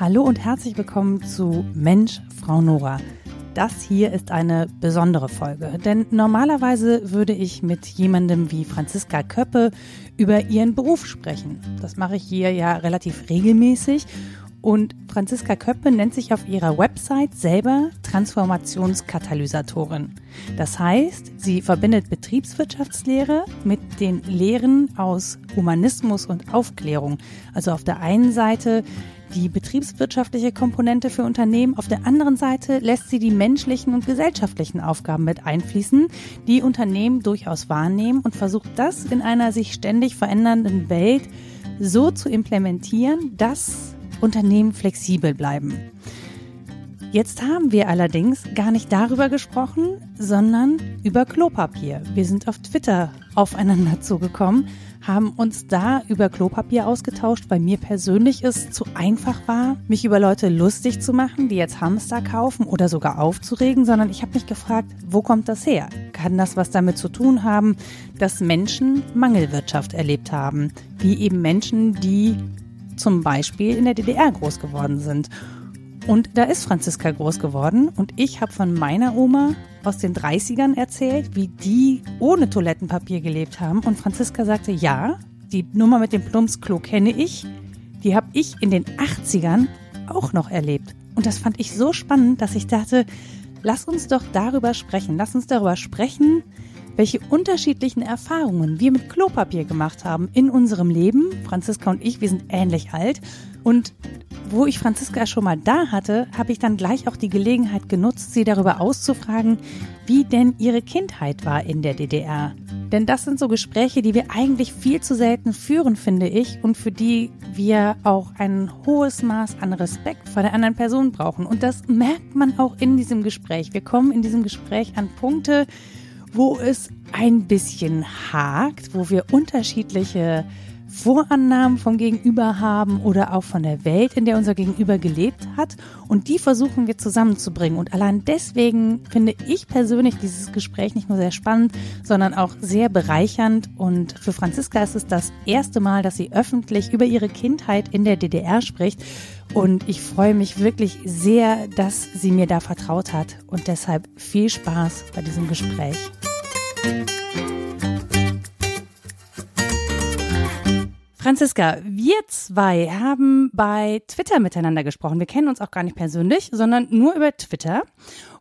Hallo und herzlich willkommen zu Mensch, Frau Nora. Das hier ist eine besondere Folge, denn normalerweise würde ich mit jemandem wie Franziska Köppe über ihren Beruf sprechen. Das mache ich hier ja relativ regelmäßig und Franziska Köppe nennt sich auf ihrer Website selber Transformationskatalysatorin. Das heißt, sie verbindet Betriebswirtschaftslehre mit den Lehren aus Humanismus und Aufklärung. Also auf der einen Seite die betriebswirtschaftliche Komponente für Unternehmen, auf der anderen Seite lässt sie die menschlichen und gesellschaftlichen Aufgaben mit einfließen, die Unternehmen durchaus wahrnehmen und versucht das in einer sich ständig verändernden Welt so zu implementieren, dass Unternehmen flexibel bleiben. Jetzt haben wir allerdings gar nicht darüber gesprochen, sondern über Klopapier. Wir sind auf Twitter aufeinander zugekommen, haben uns da über Klopapier ausgetauscht, weil mir persönlich es zu einfach war, mich über Leute lustig zu machen, die jetzt Hamster kaufen oder sogar aufzuregen, sondern ich habe mich gefragt, wo kommt das her? Kann das was damit zu tun haben, dass Menschen Mangelwirtschaft erlebt haben? Wie eben Menschen, die zum Beispiel in der DDR groß geworden sind. Und da ist Franziska groß geworden und ich habe von meiner Oma aus den 30ern erzählt, wie die ohne Toilettenpapier gelebt haben. Und Franziska sagte, ja, die Nummer mit dem Plumpsklo kenne ich. Die habe ich in den 80ern auch noch erlebt. Und das fand ich so spannend, dass ich dachte, lass uns doch darüber sprechen. Lass uns darüber sprechen, welche unterschiedlichen Erfahrungen wir mit Klopapier gemacht haben in unserem Leben. Franziska und ich, wir sind ähnlich alt. Und wo ich Franziska schon mal da hatte, habe ich dann gleich auch die Gelegenheit genutzt, sie darüber auszufragen, wie denn ihre Kindheit war in der DDR. Denn das sind so Gespräche, die wir eigentlich viel zu selten führen, finde ich, und für die wir auch ein hohes Maß an Respekt vor der anderen Person brauchen. Und das merkt man auch in diesem Gespräch. Wir kommen in diesem Gespräch an Punkte, wo es ein bisschen hakt, wo wir unterschiedliche Vorannahmen vom Gegenüber haben oder auch von der Welt, in der unser Gegenüber gelebt hat. Und die versuchen wir zusammenzubringen. Und allein deswegen finde ich persönlich dieses Gespräch nicht nur sehr spannend, sondern auch sehr bereichernd. Und für Franziska ist es das erste Mal, dass sie öffentlich über ihre Kindheit in der DDR spricht. Und ich freue mich wirklich sehr, dass sie mir da vertraut hat. Und deshalb viel Spaß bei diesem Gespräch. Franziska, wir zwei haben bei Twitter miteinander gesprochen. Wir kennen uns auch gar nicht persönlich, sondern nur über Twitter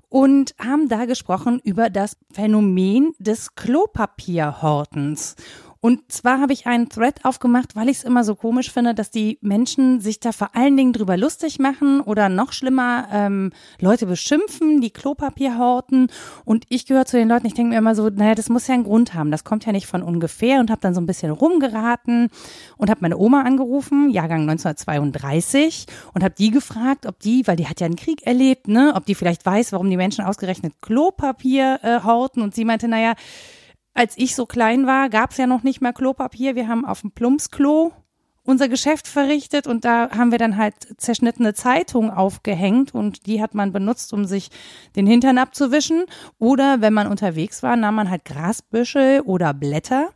und haben da gesprochen über das Phänomen des Klopapierhortens. Und zwar habe ich einen Thread aufgemacht, weil ich es immer so komisch finde, dass die Menschen sich da vor allen Dingen drüber lustig machen oder noch schlimmer ähm, Leute beschimpfen, die Klopapier horten. Und ich gehöre zu den Leuten, ich denke mir immer so, naja, das muss ja einen Grund haben. Das kommt ja nicht von ungefähr und habe dann so ein bisschen rumgeraten und habe meine Oma angerufen, Jahrgang 1932, und habe die gefragt, ob die, weil die hat ja einen Krieg erlebt, ne, ob die vielleicht weiß, warum die Menschen ausgerechnet Klopapier äh, horten. Und sie meinte, naja, als ich so klein war, gab es ja noch nicht mehr Klopapier. Wir haben auf dem Plumpsklo unser Geschäft verrichtet und da haben wir dann halt zerschnittene Zeitungen aufgehängt und die hat man benutzt, um sich den Hintern abzuwischen. Oder wenn man unterwegs war, nahm man halt Grasbüschel oder Blätter.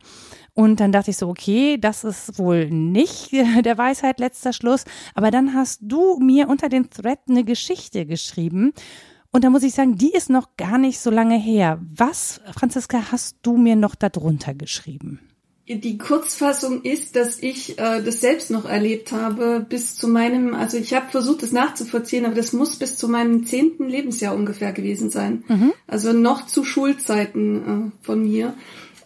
Und dann dachte ich so, okay, das ist wohl nicht der Weisheit letzter Schluss. Aber dann hast du mir unter den Thread eine Geschichte geschrieben und da muss ich sagen, die ist noch gar nicht so lange her. Was, Franziska, hast du mir noch darunter geschrieben? Die Kurzfassung ist, dass ich äh, das selbst noch erlebt habe bis zu meinem, also ich habe versucht, das nachzuvollziehen, aber das muss bis zu meinem zehnten Lebensjahr ungefähr gewesen sein. Mhm. Also noch zu Schulzeiten äh, von mir.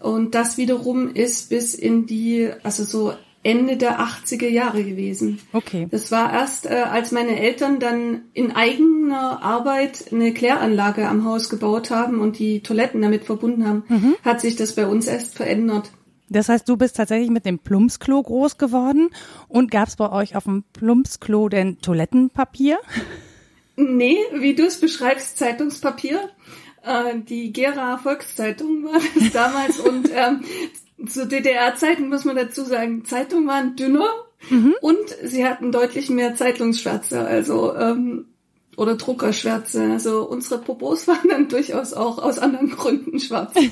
Und das wiederum ist bis in die, also so Ende der 80er Jahre gewesen. Okay. Das war erst, äh, als meine Eltern dann in eigener Arbeit eine Kläranlage am Haus gebaut haben und die Toiletten damit verbunden haben, mhm. hat sich das bei uns erst verändert. Das heißt, du bist tatsächlich mit dem Plumpsklo groß geworden und gab es bei euch auf dem Plumpsklo denn Toilettenpapier? Nee, wie du es beschreibst, Zeitungspapier. Äh, die Gera Volkszeitung war das damals und ähm, zu DDR-Zeiten muss man dazu sagen, Zeitungen waren dünner mhm. und sie hatten deutlich mehr Zeitungsschwärze, also ähm, oder Druckerschwärze. Also unsere Popos waren dann durchaus auch aus anderen Gründen schwarz.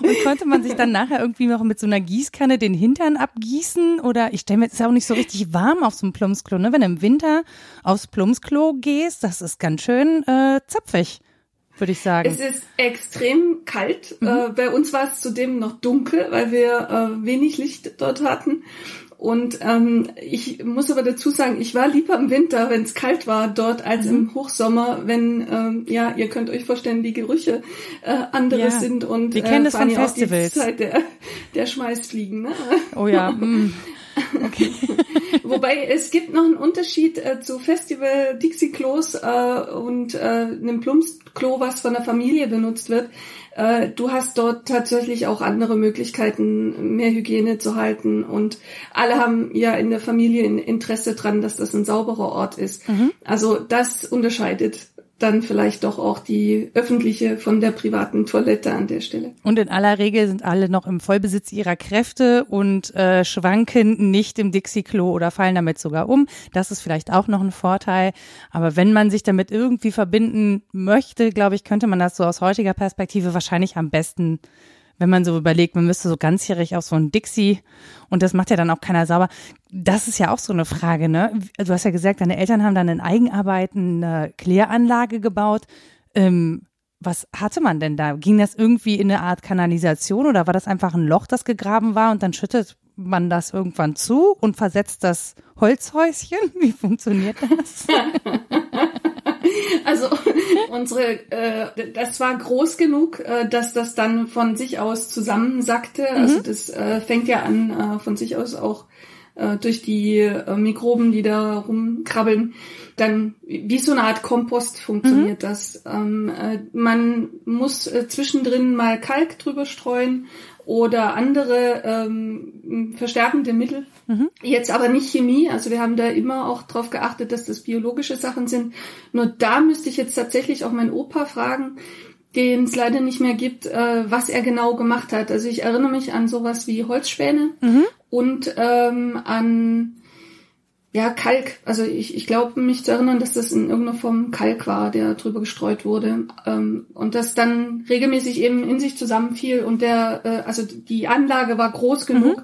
Und konnte man sich dann nachher irgendwie noch mit so einer Gießkanne den Hintern abgießen? Oder ich stelle mir, es ist ja auch nicht so richtig warm auf so einem Plumpsklo, ne? Wenn du im Winter aufs Plumpsklo gehst, das ist ganz schön äh, zapfig würde ich sagen. Es ist extrem kalt. Mhm. Äh, bei uns war es zudem noch dunkel, weil wir äh, wenig Licht dort hatten. Und ähm, ich muss aber dazu sagen, ich war lieber im Winter, wenn es kalt war dort, als mhm. im Hochsommer, wenn ähm, ja, ihr könnt euch vorstellen, die Gerüche äh, andere ja. sind und wir kennen äh, das von Festivals. die Zeit der, der Schmeißfliegen. Ne? Oh ja. Mm. Okay. Wobei es gibt noch einen Unterschied äh, zu Festival Dixie Klos äh, und äh, einem Plumpsklo, was von der Familie benutzt wird. Äh, du hast dort tatsächlich auch andere Möglichkeiten, mehr Hygiene zu halten und alle haben ja in der Familie ein Interesse dran, dass das ein sauberer Ort ist. Mhm. Also das unterscheidet dann vielleicht doch auch die öffentliche von der privaten Toilette an der Stelle. Und in aller Regel sind alle noch im Vollbesitz ihrer Kräfte und äh, schwanken nicht im Dixie-Klo oder fallen damit sogar um. Das ist vielleicht auch noch ein Vorteil. Aber wenn man sich damit irgendwie verbinden möchte, glaube ich, könnte man das so aus heutiger Perspektive wahrscheinlich am besten wenn man so überlegt, man müsste so ganzjährig auf so ein Dixie und das macht ja dann auch keiner sauber. Das ist ja auch so eine Frage, ne? Du hast ja gesagt, deine Eltern haben dann in Eigenarbeiten eine Kläranlage gebaut. Ähm, was hatte man denn da? Ging das irgendwie in eine Art Kanalisation oder war das einfach ein Loch, das gegraben war und dann schüttet man das irgendwann zu und versetzt das Holzhäuschen? Wie funktioniert das? Also unsere, äh, das war groß genug, äh, dass das dann von sich aus zusammensackte. Mhm. Also das äh, fängt ja an äh, von sich aus auch äh, durch die äh, Mikroben, die da rumkrabbeln, dann wie so eine Art Kompost funktioniert mhm. das. Ähm, äh, man muss äh, zwischendrin mal Kalk drüber streuen oder andere ähm, verstärkende Mittel. Mhm. Jetzt aber nicht Chemie. Also wir haben da immer auch darauf geachtet, dass das biologische Sachen sind. Nur da müsste ich jetzt tatsächlich auch meinen Opa fragen, den es leider nicht mehr gibt, äh, was er genau gemacht hat. Also ich erinnere mich an sowas wie Holzspäne mhm. und ähm, an ja, Kalk. Also ich, ich glaube mich zu erinnern, dass das in irgendeiner Form Kalk war, der drüber gestreut wurde. Ähm, und das dann regelmäßig eben in sich zusammenfiel und der, äh, also die Anlage war groß genug, mhm.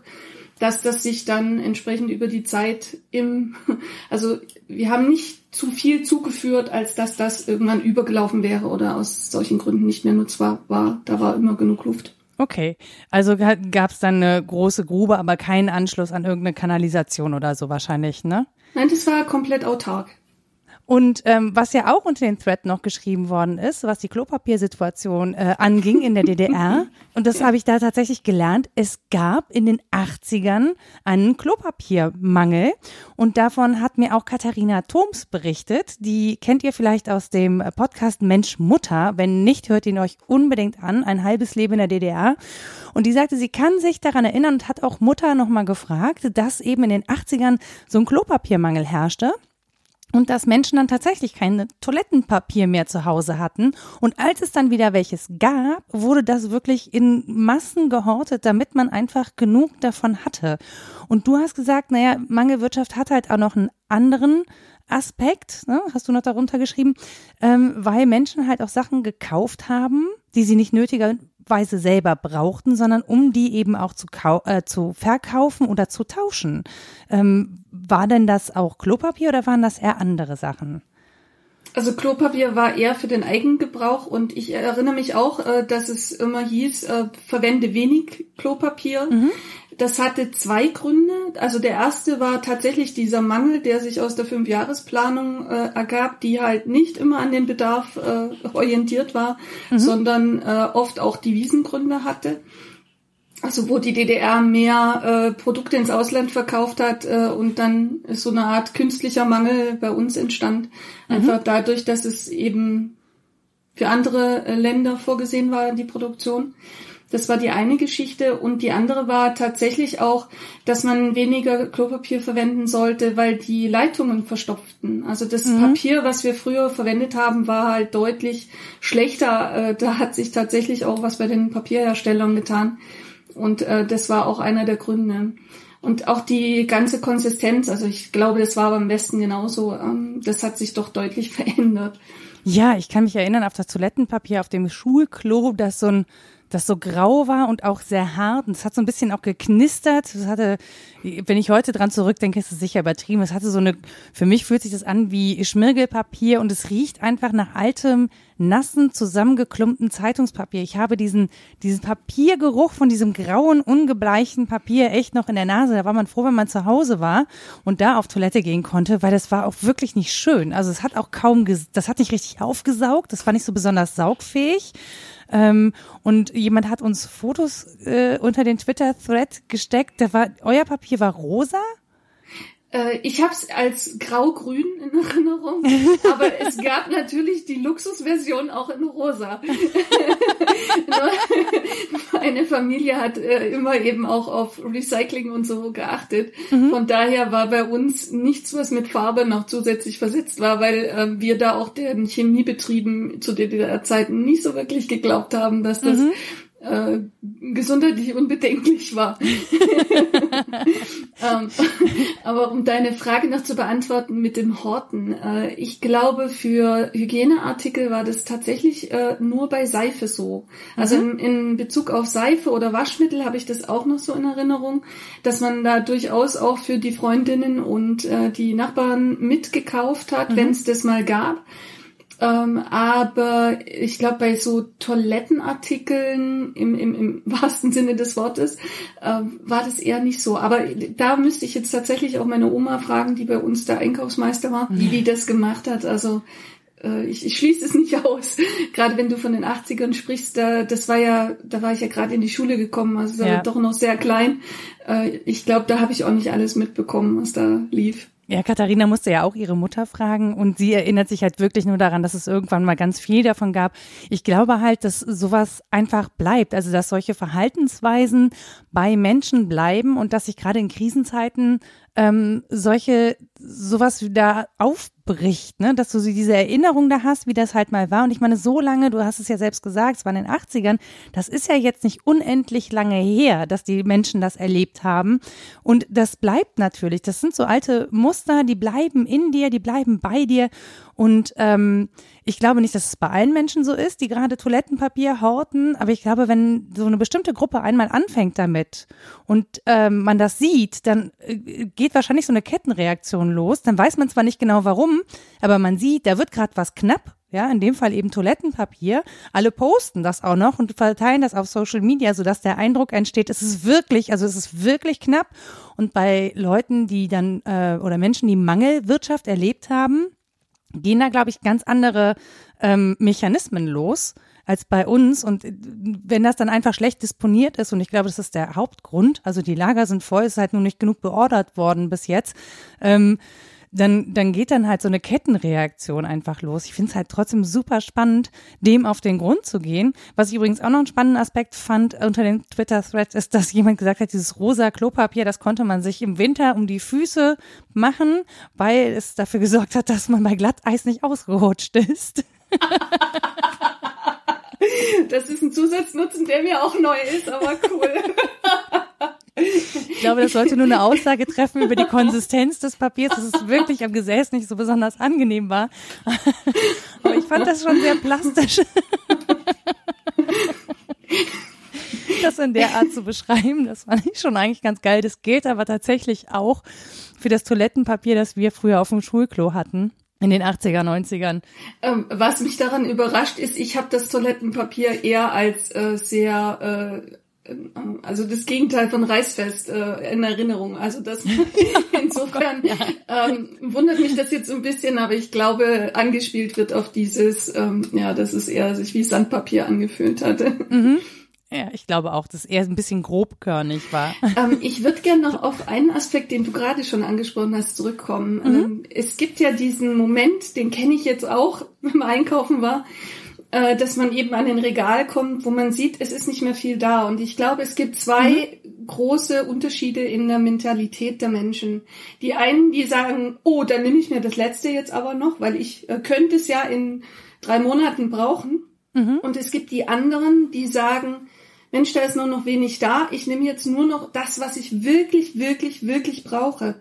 dass das sich dann entsprechend über die Zeit im, also wir haben nicht zu viel zugeführt, als dass das irgendwann übergelaufen wäre oder aus solchen Gründen nicht mehr nutzbar war. Da war immer genug Luft. Okay, also gab es dann eine große Grube, aber keinen Anschluss an irgendeine Kanalisation oder so wahrscheinlich, ne? Nein, das war komplett autark. Und ähm, was ja auch unter den Thread noch geschrieben worden ist, was die Klopapiersituation äh, anging in der DDR, und das habe ich da tatsächlich gelernt, es gab in den 80ern einen Klopapiermangel. Und davon hat mir auch Katharina Thoms berichtet. Die kennt ihr vielleicht aus dem Podcast Mensch Mutter. Wenn nicht, hört ihn euch unbedingt an. Ein halbes Leben in der DDR. Und die sagte, sie kann sich daran erinnern und hat auch Mutter nochmal gefragt, dass eben in den 80ern so ein Klopapiermangel herrschte und dass Menschen dann tatsächlich kein Toilettenpapier mehr zu Hause hatten. Und als es dann wieder welches gab, wurde das wirklich in Massen gehortet, damit man einfach genug davon hatte. Und du hast gesagt, naja, Mangelwirtschaft hat halt auch noch einen anderen Aspekt, ne, hast du noch darunter geschrieben, ähm, weil Menschen halt auch Sachen gekauft haben, die sie nicht nötigerweise selber brauchten, sondern um die eben auch zu, äh, zu verkaufen oder zu tauschen. Ähm, war denn das auch Klopapier oder waren das eher andere Sachen? Also Klopapier war eher für den Eigengebrauch und ich erinnere mich auch, äh, dass es immer hieß, äh, verwende wenig Klopapier. Mhm. Das hatte zwei Gründe. Also der erste war tatsächlich dieser Mangel, der sich aus der Fünfjahresplanung äh, ergab, die halt nicht immer an den Bedarf äh, orientiert war, mhm. sondern äh, oft auch Devisengründe hatte. Also wo die DDR mehr äh, Produkte ins Ausland verkauft hat äh, und dann so eine Art künstlicher Mangel bei uns entstand. Mhm. Einfach dadurch, dass es eben für andere äh, Länder vorgesehen war, die Produktion. Das war die eine Geschichte und die andere war tatsächlich auch, dass man weniger Klopapier verwenden sollte, weil die Leitungen verstopften. Also das mhm. Papier, was wir früher verwendet haben, war halt deutlich schlechter. Äh, da hat sich tatsächlich auch was bei den Papierherstellern getan. Und äh, das war auch einer der Gründe. Und auch die ganze Konsistenz, also ich glaube, das war beim Westen genauso, ähm, das hat sich doch deutlich verändert. Ja, ich kann mich erinnern auf das Toilettenpapier auf dem Schulklo, das so ein das so grau war und auch sehr hart. Und es hat so ein bisschen auch geknistert. Das hatte, wenn ich heute dran zurückdenke, ist es sicher übertrieben. Es hatte so eine, für mich fühlt sich das an wie Schmirgelpapier und es riecht einfach nach altem, nassen, zusammengeklumpten Zeitungspapier. Ich habe diesen, diesen Papiergeruch von diesem grauen, ungebleichten Papier echt noch in der Nase. Da war man froh, wenn man zu Hause war und da auf Toilette gehen konnte, weil das war auch wirklich nicht schön. Also es hat auch kaum, das hat nicht richtig aufgesaugt. Das war nicht so besonders saugfähig. Ähm, und jemand hat uns Fotos äh, unter den Twitter-Thread gesteckt. Da war, euer Papier war rosa? Äh, ich habe es als grau-grün in Erinnerung, aber es gab natürlich die Luxusversion auch in rosa. Meine Familie hat äh, immer eben auch auf Recycling und so geachtet. Mhm. Von daher war bei uns nichts, was mit Farbe noch zusätzlich versetzt war, weil äh, wir da auch den Chemiebetrieben zu DDR-Zeiten nicht so wirklich geglaubt haben, dass das mhm äh, gesundheitlich unbedenklich war. ähm, aber um deine Frage noch zu beantworten mit dem Horten, äh, ich glaube, für Hygieneartikel war das tatsächlich äh, nur bei Seife so. Also mhm. in, in, Bezug auf Seife oder Waschmittel habe ich das auch noch so in Erinnerung, dass man da durchaus auch für die Freundinnen und äh, die Nachbarn mitgekauft hat, mhm. wenn es das mal gab. Ähm, aber ich glaube, bei so Toilettenartikeln im, im, im wahrsten Sinne des Wortes äh, war das eher nicht so. Aber da müsste ich jetzt tatsächlich auch meine Oma fragen, die bei uns der Einkaufsmeister war, wie die das gemacht hat. Also äh, ich, ich schließe es nicht aus. gerade wenn du von den 80ern sprichst, da, das war ja, da war ich ja gerade in die Schule gekommen, also ja. doch noch sehr klein. Äh, ich glaube, da habe ich auch nicht alles mitbekommen, was da lief. Ja, Katharina musste ja auch ihre Mutter fragen und sie erinnert sich halt wirklich nur daran, dass es irgendwann mal ganz viel davon gab. Ich glaube halt, dass sowas einfach bleibt, also dass solche Verhaltensweisen bei Menschen bleiben und dass sich gerade in Krisenzeiten ähm, solche sowas wieder aufbricht, ne, dass du diese Erinnerung da hast, wie das halt mal war. Und ich meine, so lange, du hast es ja selbst gesagt, es war in den 80ern, das ist ja jetzt nicht unendlich lange her, dass die Menschen das erlebt haben. Und das bleibt natürlich. Das sind so alte Muster, die bleiben in dir, die bleiben bei dir. Und ähm, ich glaube nicht, dass es bei allen Menschen so ist, die gerade Toilettenpapier horten, aber ich glaube, wenn so eine bestimmte Gruppe einmal anfängt damit und ähm, man das sieht, dann äh, geht wahrscheinlich so eine Kettenreaktion los. Dann weiß man zwar nicht genau warum, aber man sieht, da wird gerade was knapp ja, in dem Fall eben Toilettenpapier. Alle posten das auch noch und verteilen das auf Social Media, sodass der Eindruck entsteht, es ist wirklich, also es ist wirklich knapp. Und bei Leuten, die dann äh, oder Menschen, die Mangelwirtschaft erlebt haben, gehen da, glaube ich, ganz andere ähm, Mechanismen los als bei uns. Und äh, wenn das dann einfach schlecht disponiert ist, und ich glaube, das ist der Hauptgrund, also die Lager sind voll, ist halt nur nicht genug beordert worden bis jetzt, ähm, dann, dann geht dann halt so eine Kettenreaktion einfach los. Ich finde es halt trotzdem super spannend, dem auf den Grund zu gehen. Was ich übrigens auch noch einen spannenden Aspekt fand unter den Twitter-Threads, ist, dass jemand gesagt hat, dieses rosa Klopapier, das konnte man sich im Winter um die Füße machen, weil es dafür gesorgt hat, dass man bei Glatteis nicht ausgerutscht ist. Das ist ein Zusatznutzen, der mir auch neu ist, aber cool. Ich glaube, das sollte nur eine Aussage treffen über die Konsistenz des Papiers, dass es wirklich am Gesäß nicht so besonders angenehm war. Aber ich fand das schon sehr plastisch. Das in der Art zu beschreiben, das fand ich schon eigentlich ganz geil. Das gilt aber tatsächlich auch für das Toilettenpapier, das wir früher auf dem Schulklo hatten. In den 80er, 90ern. Ähm, was mich daran überrascht ist, ich habe das Toilettenpapier eher als äh, sehr äh, also das Gegenteil von Reißfest äh, in Erinnerung. Also das insofern ähm, wundert mich das jetzt ein bisschen, aber ich glaube, angespielt wird auf dieses, ähm, ja, dass es eher sich wie Sandpapier angefühlt hatte. Mhm. Ja, ich glaube auch, dass er ein bisschen grobkörnig war. Ähm, ich würde gerne noch auf einen Aspekt, den du gerade schon angesprochen hast, zurückkommen. Mhm. Ähm, es gibt ja diesen Moment, den kenne ich jetzt auch, wenn man einkaufen war, äh, dass man eben an den Regal kommt, wo man sieht, es ist nicht mehr viel da. Und ich glaube, es gibt zwei mhm. große Unterschiede in der Mentalität der Menschen. Die einen, die sagen, oh, dann nehme ich mir das letzte jetzt aber noch, weil ich äh, könnte es ja in drei Monaten brauchen. Mhm. Und es gibt die anderen, die sagen, Mensch, da ist nur noch wenig da. Ich nehme jetzt nur noch das, was ich wirklich, wirklich, wirklich brauche.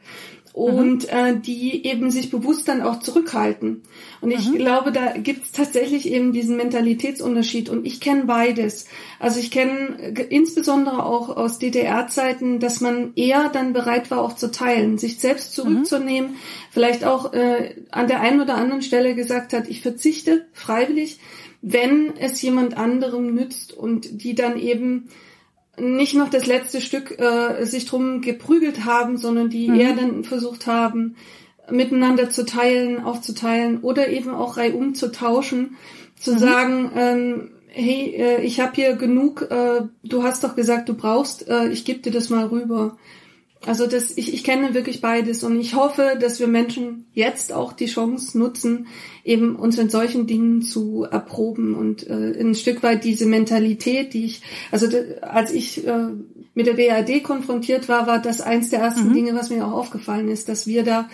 und mhm. äh, die eben sich bewusst dann auch zurückhalten. Und ich mhm. glaube, da gibt es tatsächlich eben diesen Mentalitätsunterschied und ich kenne beides. Also ich kenne äh, insbesondere auch aus DDR-Zeiten, dass man eher dann bereit war, auch zu teilen, sich selbst mhm. zurückzunehmen, mhm. vielleicht auch äh, an der einen oder anderen Stelle gesagt hat, ich verzichte freiwillig, wenn es jemand anderem nützt und die dann eben nicht noch das letzte Stück äh, sich drum geprügelt haben, sondern die mhm. eher dann versucht haben, miteinander zu teilen, aufzuteilen oder eben auch reihum zu tauschen, zu mhm. sagen, ähm, hey, äh, ich habe hier genug, äh, du hast doch gesagt, du brauchst, äh, ich gebe dir das mal rüber. Also das, ich, ich kenne wirklich beides und ich hoffe, dass wir Menschen jetzt auch die Chance nutzen, eben uns in solchen Dingen zu erproben und äh, ein Stück weit diese Mentalität, die ich, also als ich äh, mit der BRD konfrontiert war, war das eins der ersten mhm. Dinge, was mir auch aufgefallen ist, dass wir da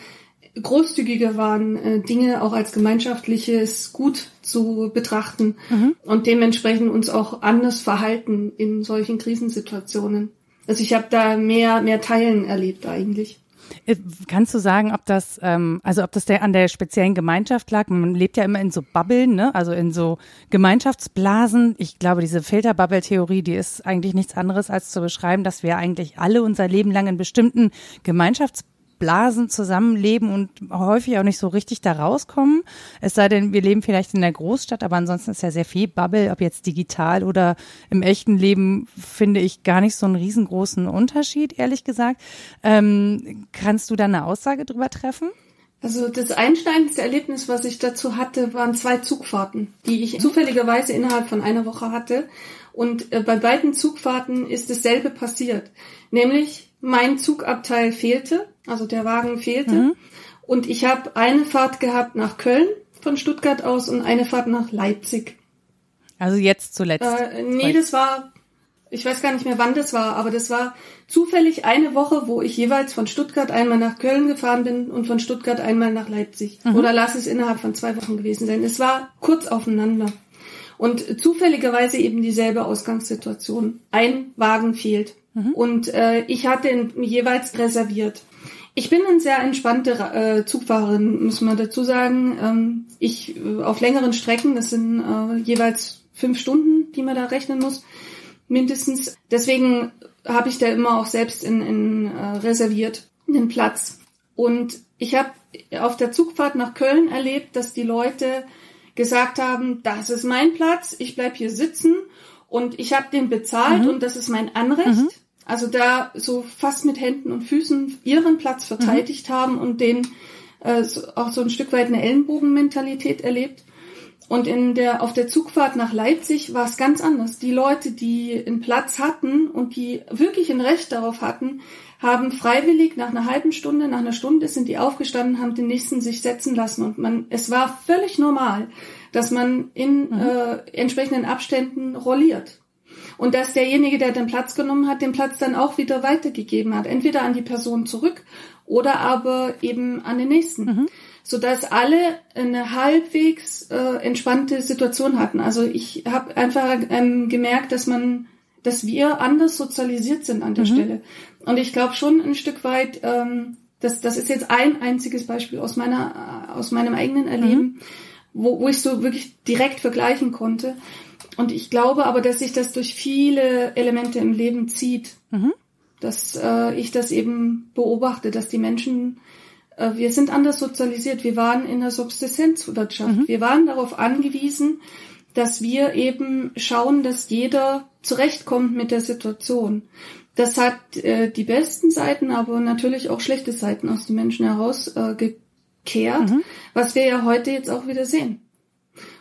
großzügiger waren, äh, Dinge auch als gemeinschaftliches Gut zu betrachten mhm. und dementsprechend uns auch anders verhalten in solchen Krisensituationen. Also ich habe da mehr, mehr Teilen erlebt eigentlich. Äh, kannst du sagen, ob das, ähm, also ob das der an der speziellen Gemeinschaft lag? Man lebt ja immer in so Bubbeln, ne? Also in so Gemeinschaftsblasen. Ich glaube, diese Filterbubble-Theorie, die ist eigentlich nichts anderes als zu beschreiben, dass wir eigentlich alle unser Leben lang in bestimmten Gemeinschaftsblasen Blasen zusammenleben und häufig auch nicht so richtig da rauskommen. Es sei denn, wir leben vielleicht in der Großstadt, aber ansonsten ist ja sehr viel Bubble, ob jetzt digital oder im echten Leben, finde ich gar nicht so einen riesengroßen Unterschied, ehrlich gesagt. Ähm, kannst du da eine Aussage drüber treffen? Also das einschneidendste Erlebnis, was ich dazu hatte, waren zwei Zugfahrten, die ich zufälligerweise innerhalb von einer Woche hatte. Und äh, bei beiden Zugfahrten ist dasselbe passiert. Nämlich mein Zugabteil fehlte also der Wagen fehlte. Mhm. Und ich habe eine Fahrt gehabt nach Köln von Stuttgart aus und eine Fahrt nach Leipzig. Also jetzt zuletzt? Äh, nee, das war, ich weiß gar nicht mehr, wann das war, aber das war zufällig eine Woche, wo ich jeweils von Stuttgart einmal nach Köln gefahren bin und von Stuttgart einmal nach Leipzig. Mhm. Oder lass es innerhalb von zwei Wochen gewesen sein. Es war kurz aufeinander. Und zufälligerweise eben dieselbe Ausgangssituation. Ein Wagen fehlt. Mhm. Und äh, ich hatte ihn jeweils reserviert. Ich bin eine sehr entspannte äh, Zugfahrerin, muss man dazu sagen. Ähm, ich äh, auf längeren Strecken, das sind äh, jeweils fünf Stunden, die man da rechnen muss, mindestens. Deswegen habe ich da immer auch selbst in, in reserviert einen Platz. Und ich habe auf der Zugfahrt nach Köln erlebt, dass die Leute gesagt haben, das ist mein Platz, ich bleib hier sitzen und ich habe den bezahlt mhm. und das ist mein Anrecht. Mhm also da so fast mit Händen und Füßen ihren Platz verteidigt mhm. haben und den äh, auch so ein Stück weit eine Ellenbogenmentalität erlebt. Und in der, auf der Zugfahrt nach Leipzig war es ganz anders. Die Leute, die einen Platz hatten und die wirklich ein Recht darauf hatten, haben freiwillig nach einer halben Stunde, nach einer Stunde sind die aufgestanden, haben den nächsten sich setzen lassen und man, es war völlig normal, dass man in mhm. äh, entsprechenden Abständen rolliert und dass derjenige, der den Platz genommen hat, den Platz dann auch wieder weitergegeben hat, entweder an die Person zurück oder aber eben an den nächsten. Mhm. Sodass alle eine halbwegs äh, entspannte Situation hatten. Also ich habe einfach ähm, gemerkt, dass man, dass wir anders sozialisiert sind an der mhm. Stelle. Und ich glaube schon ein Stück weit, ähm, das, das ist jetzt ein einziges Beispiel aus meiner, aus meinem eigenen Erleben, mhm. wo, wo ich so wirklich direkt vergleichen konnte. Und ich glaube aber, dass sich das durch viele Elemente im Leben zieht. Mhm. Dass äh, ich das eben beobachte, dass die Menschen, äh, wir sind anders sozialisiert, wir waren in der Subsistenzwirtschaft, mhm. wir waren darauf angewiesen, dass wir eben schauen, dass jeder zurechtkommt mit der Situation. Das hat äh, die besten Seiten, aber natürlich auch schlechte Seiten aus den Menschen heraus äh, gekehrt, mhm. was wir ja heute jetzt auch wieder sehen.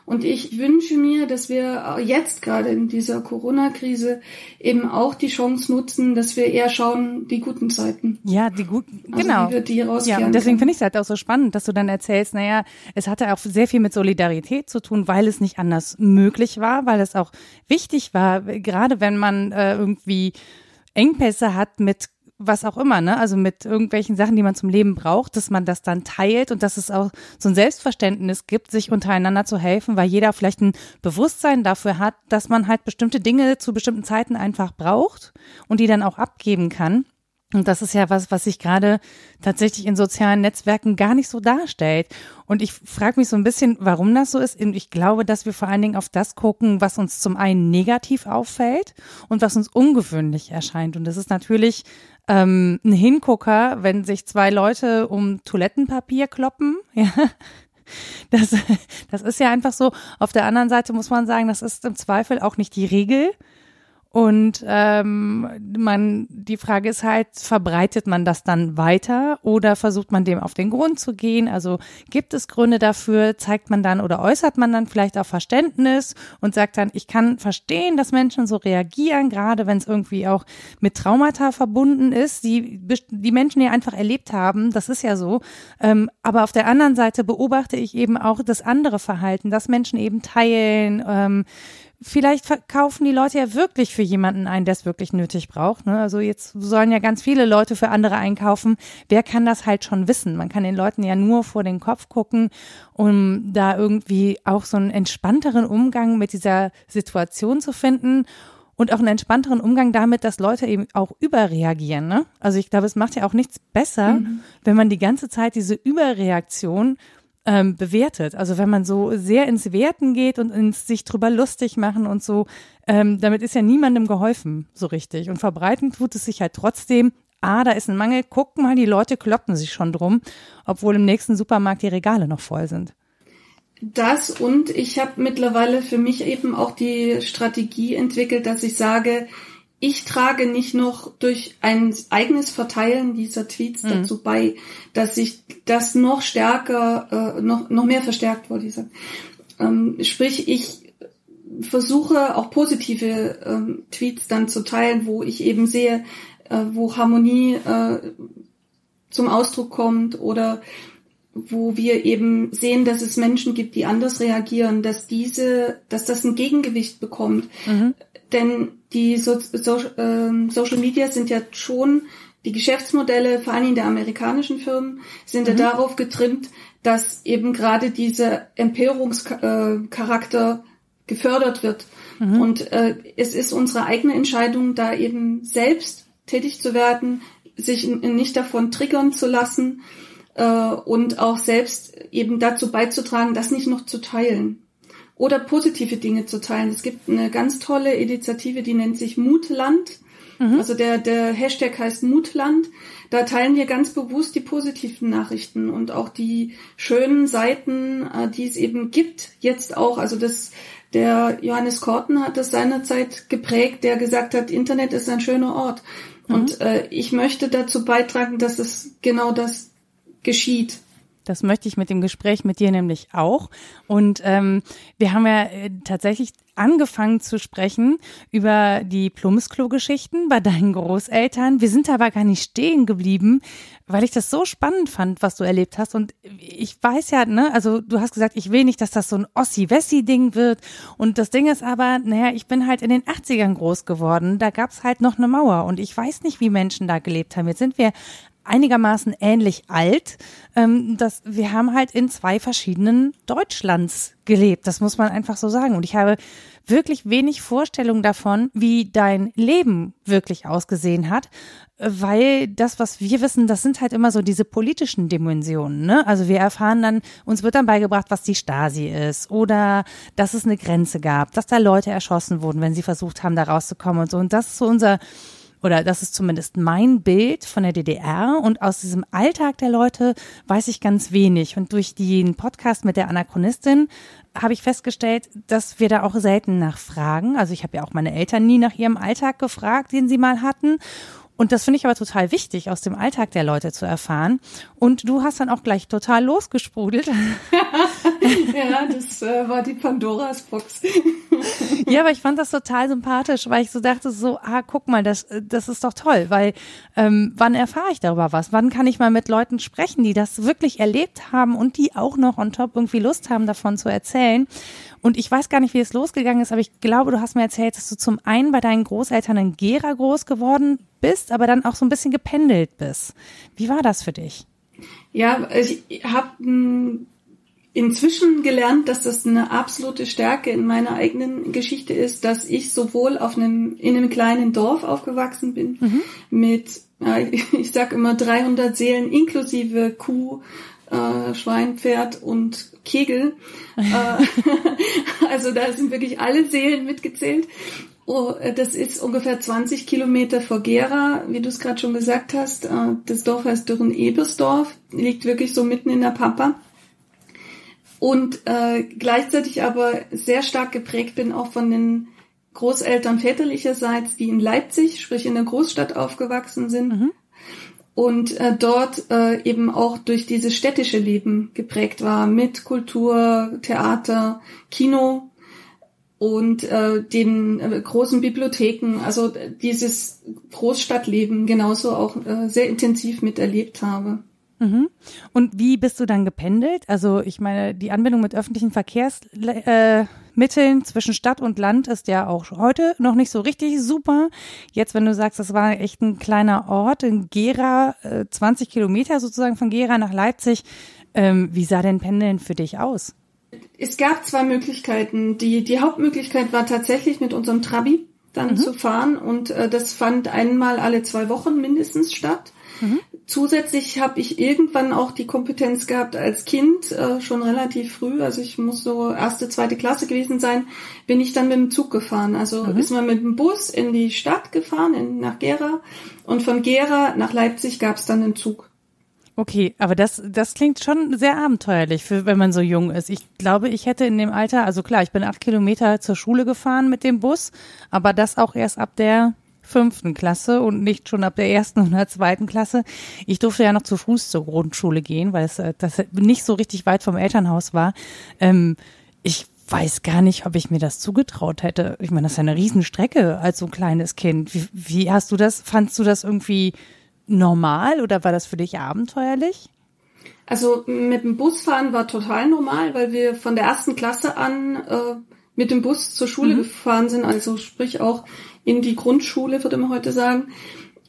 Und ich wünsche mir, dass wir jetzt gerade in dieser Corona-Krise eben auch die Chance nutzen, dass wir eher schauen, die guten Zeiten. Ja, die guten, also genau. Wie wir die ja, und deswegen finde ich es halt auch so spannend, dass du dann erzählst, naja, es hatte auch sehr viel mit Solidarität zu tun, weil es nicht anders möglich war, weil es auch wichtig war, gerade wenn man äh, irgendwie Engpässe hat mit was auch immer, ne? Also mit irgendwelchen Sachen, die man zum Leben braucht, dass man das dann teilt und dass es auch so ein Selbstverständnis gibt, sich untereinander zu helfen, weil jeder vielleicht ein Bewusstsein dafür hat, dass man halt bestimmte Dinge zu bestimmten Zeiten einfach braucht und die dann auch abgeben kann. Und das ist ja was, was sich gerade tatsächlich in sozialen Netzwerken gar nicht so darstellt. Und ich frage mich so ein bisschen, warum das so ist. Und ich glaube, dass wir vor allen Dingen auf das gucken, was uns zum einen negativ auffällt und was uns ungewöhnlich erscheint. Und das ist natürlich ähm, ein Hingucker, wenn sich zwei Leute um Toilettenpapier kloppen. Ja. Das, das ist ja einfach so. Auf der anderen Seite muss man sagen, das ist im Zweifel auch nicht die Regel. Und ähm, man, die Frage ist halt, verbreitet man das dann weiter oder versucht man dem auf den Grund zu gehen? Also gibt es Gründe dafür? Zeigt man dann oder äußert man dann vielleicht auch Verständnis und sagt dann, ich kann verstehen, dass Menschen so reagieren, gerade wenn es irgendwie auch mit Traumata verbunden ist, die die Menschen ja einfach erlebt haben. Das ist ja so. Ähm, aber auf der anderen Seite beobachte ich eben auch das andere Verhalten, dass Menschen eben teilen. Ähm, vielleicht verkaufen die Leute ja wirklich für jemanden ein, der es wirklich nötig braucht. Ne? Also jetzt sollen ja ganz viele Leute für andere einkaufen. Wer kann das halt schon wissen? Man kann den Leuten ja nur vor den Kopf gucken, um da irgendwie auch so einen entspannteren Umgang mit dieser Situation zu finden und auch einen entspannteren Umgang damit, dass Leute eben auch überreagieren. Ne? Also ich glaube, es macht ja auch nichts besser, mhm. wenn man die ganze Zeit diese Überreaktion ähm, bewertet. Also wenn man so sehr ins Werten geht und ins sich drüber lustig machen und so, ähm, damit ist ja niemandem geholfen, so richtig. Und verbreiten tut es sich halt trotzdem. Ah, da ist ein Mangel. Guck mal, die Leute kloppen sich schon drum, obwohl im nächsten Supermarkt die Regale noch voll sind. Das und ich habe mittlerweile für mich eben auch die Strategie entwickelt, dass ich sage, ich trage nicht noch durch ein eigenes Verteilen dieser Tweets mhm. dazu bei, dass sich das noch stärker, äh, noch, noch mehr verstärkt, wollte ich sagen. Ähm, sprich, ich versuche auch positive ähm, Tweets dann zu teilen, wo ich eben sehe, äh, wo Harmonie äh, zum Ausdruck kommt oder wo wir eben sehen, dass es Menschen gibt, die anders reagieren, dass diese, dass das ein Gegengewicht bekommt. Mhm. Denn die so so äh, Social Media sind ja schon die Geschäftsmodelle, vor allem der amerikanischen Firmen, sind mhm. ja darauf getrimmt, dass eben gerade dieser Empörungscharakter gefördert wird. Mhm. Und äh, es ist unsere eigene Entscheidung, da eben selbst tätig zu werden, sich nicht davon triggern zu lassen äh, und auch selbst eben dazu beizutragen, das nicht noch zu teilen oder positive Dinge zu teilen. Es gibt eine ganz tolle Initiative, die nennt sich Mutland. Mhm. Also der, der Hashtag heißt Mutland. Da teilen wir ganz bewusst die positiven Nachrichten und auch die schönen Seiten, äh, die es eben gibt. Jetzt auch, also das, der Johannes Korten hat das seinerzeit geprägt, der gesagt hat, Internet ist ein schöner Ort. Mhm. Und äh, ich möchte dazu beitragen, dass es genau das geschieht. Das möchte ich mit dem Gespräch mit dir nämlich auch. Und ähm, wir haben ja äh, tatsächlich angefangen zu sprechen über die Plumpsklo-Geschichten bei deinen Großeltern. Wir sind aber gar nicht stehen geblieben, weil ich das so spannend fand, was du erlebt hast. Und ich weiß ja, ne, also du hast gesagt, ich will nicht, dass das so ein Ossi-Wessi-Ding wird. Und das Ding ist aber, naja, ich bin halt in den 80ern groß geworden. Da gab's halt noch eine Mauer. Und ich weiß nicht, wie Menschen da gelebt haben. Jetzt sind wir einigermaßen ähnlich alt. Ähm, dass wir haben halt in zwei verschiedenen Deutschlands gelebt. Das muss man einfach so sagen. Und ich habe wirklich wenig Vorstellung davon, wie dein Leben wirklich ausgesehen hat, weil das, was wir wissen, das sind halt immer so diese politischen Dimensionen. Ne? Also wir erfahren dann, uns wird dann beigebracht, was die Stasi ist oder dass es eine Grenze gab, dass da Leute erschossen wurden, wenn sie versucht haben, da rauszukommen und so. Und das ist so unser oder das ist zumindest mein Bild von der DDR und aus diesem Alltag der Leute weiß ich ganz wenig. Und durch den Podcast mit der Anachronistin habe ich festgestellt, dass wir da auch selten nachfragen. Also ich habe ja auch meine Eltern nie nach ihrem Alltag gefragt, den sie mal hatten. Und das finde ich aber total wichtig, aus dem Alltag der Leute zu erfahren. Und du hast dann auch gleich total losgesprudelt. ja, das äh, war die Pandoras Box. ja, aber ich fand das total sympathisch, weil ich so dachte, so, ah, guck mal, das, das ist doch toll, weil ähm, wann erfahre ich darüber was? Wann kann ich mal mit Leuten sprechen, die das wirklich erlebt haben und die auch noch on top irgendwie Lust haben, davon zu erzählen? Und ich weiß gar nicht, wie es losgegangen ist, aber ich glaube, du hast mir erzählt, dass du zum einen bei deinen Großeltern in Gera groß geworden bist, aber dann auch so ein bisschen gependelt bist. Wie war das für dich? Ja, ich habe hm, inzwischen gelernt, dass das eine absolute Stärke in meiner eigenen Geschichte ist, dass ich sowohl auf einem, in einem kleinen Dorf aufgewachsen bin, mhm. mit, ich sag immer 300 Seelen inklusive Kuh, äh, und Kegel. äh, also da sind wirklich alle Seelen mitgezählt. Oh, das ist ungefähr 20 Kilometer vor Gera, wie du es gerade schon gesagt hast. Äh, das Dorf heißt Dürren-Ebersdorf, liegt wirklich so mitten in der Pampa und äh, gleichzeitig aber sehr stark geprägt bin auch von den Großeltern väterlicherseits, die in Leipzig, sprich in der Großstadt aufgewachsen sind mhm. Und äh, dort äh, eben auch durch dieses städtische Leben geprägt war mit Kultur, Theater, Kino und äh, den äh, großen Bibliotheken, also dieses Großstadtleben genauso auch äh, sehr intensiv miterlebt habe. Mhm. Und wie bist du dann gependelt? Also ich meine, die Anbindung mit öffentlichen Verkehrsmitteln äh, zwischen Stadt und Land ist ja auch heute noch nicht so richtig super. Jetzt, wenn du sagst, das war echt ein kleiner Ort in Gera, äh, 20 Kilometer sozusagen von Gera nach Leipzig, ähm, wie sah denn Pendeln für dich aus? Es gab zwei Möglichkeiten. Die, die Hauptmöglichkeit war tatsächlich mit unserem Trabi dann mhm. zu fahren und äh, das fand einmal alle zwei Wochen mindestens statt. Mhm. Zusätzlich habe ich irgendwann auch die Kompetenz gehabt als Kind, äh, schon relativ früh, also ich muss so erste, zweite Klasse gewesen sein, bin ich dann mit dem Zug gefahren. Also mhm. ist man mit dem Bus in die Stadt gefahren, in, nach Gera und von Gera nach Leipzig gab es dann einen Zug. Okay, aber das, das klingt schon sehr abenteuerlich, für, wenn man so jung ist. Ich glaube, ich hätte in dem Alter, also klar, ich bin acht Kilometer zur Schule gefahren mit dem Bus, aber das auch erst ab der fünften Klasse und nicht schon ab der ersten oder zweiten Klasse. Ich durfte ja noch zu Fuß zur Grundschule gehen, weil es äh, das nicht so richtig weit vom Elternhaus war. Ähm, ich weiß gar nicht, ob ich mir das zugetraut hätte. Ich meine, das ist ja eine Riesenstrecke als so ein kleines Kind. Wie, wie hast du das? Fandst du das irgendwie normal oder war das für dich abenteuerlich? Also mit dem Busfahren war total normal, weil wir von der ersten Klasse an äh, mit dem Bus zur Schule mhm. gefahren sind, also sprich auch in die Grundschule, würde man heute sagen.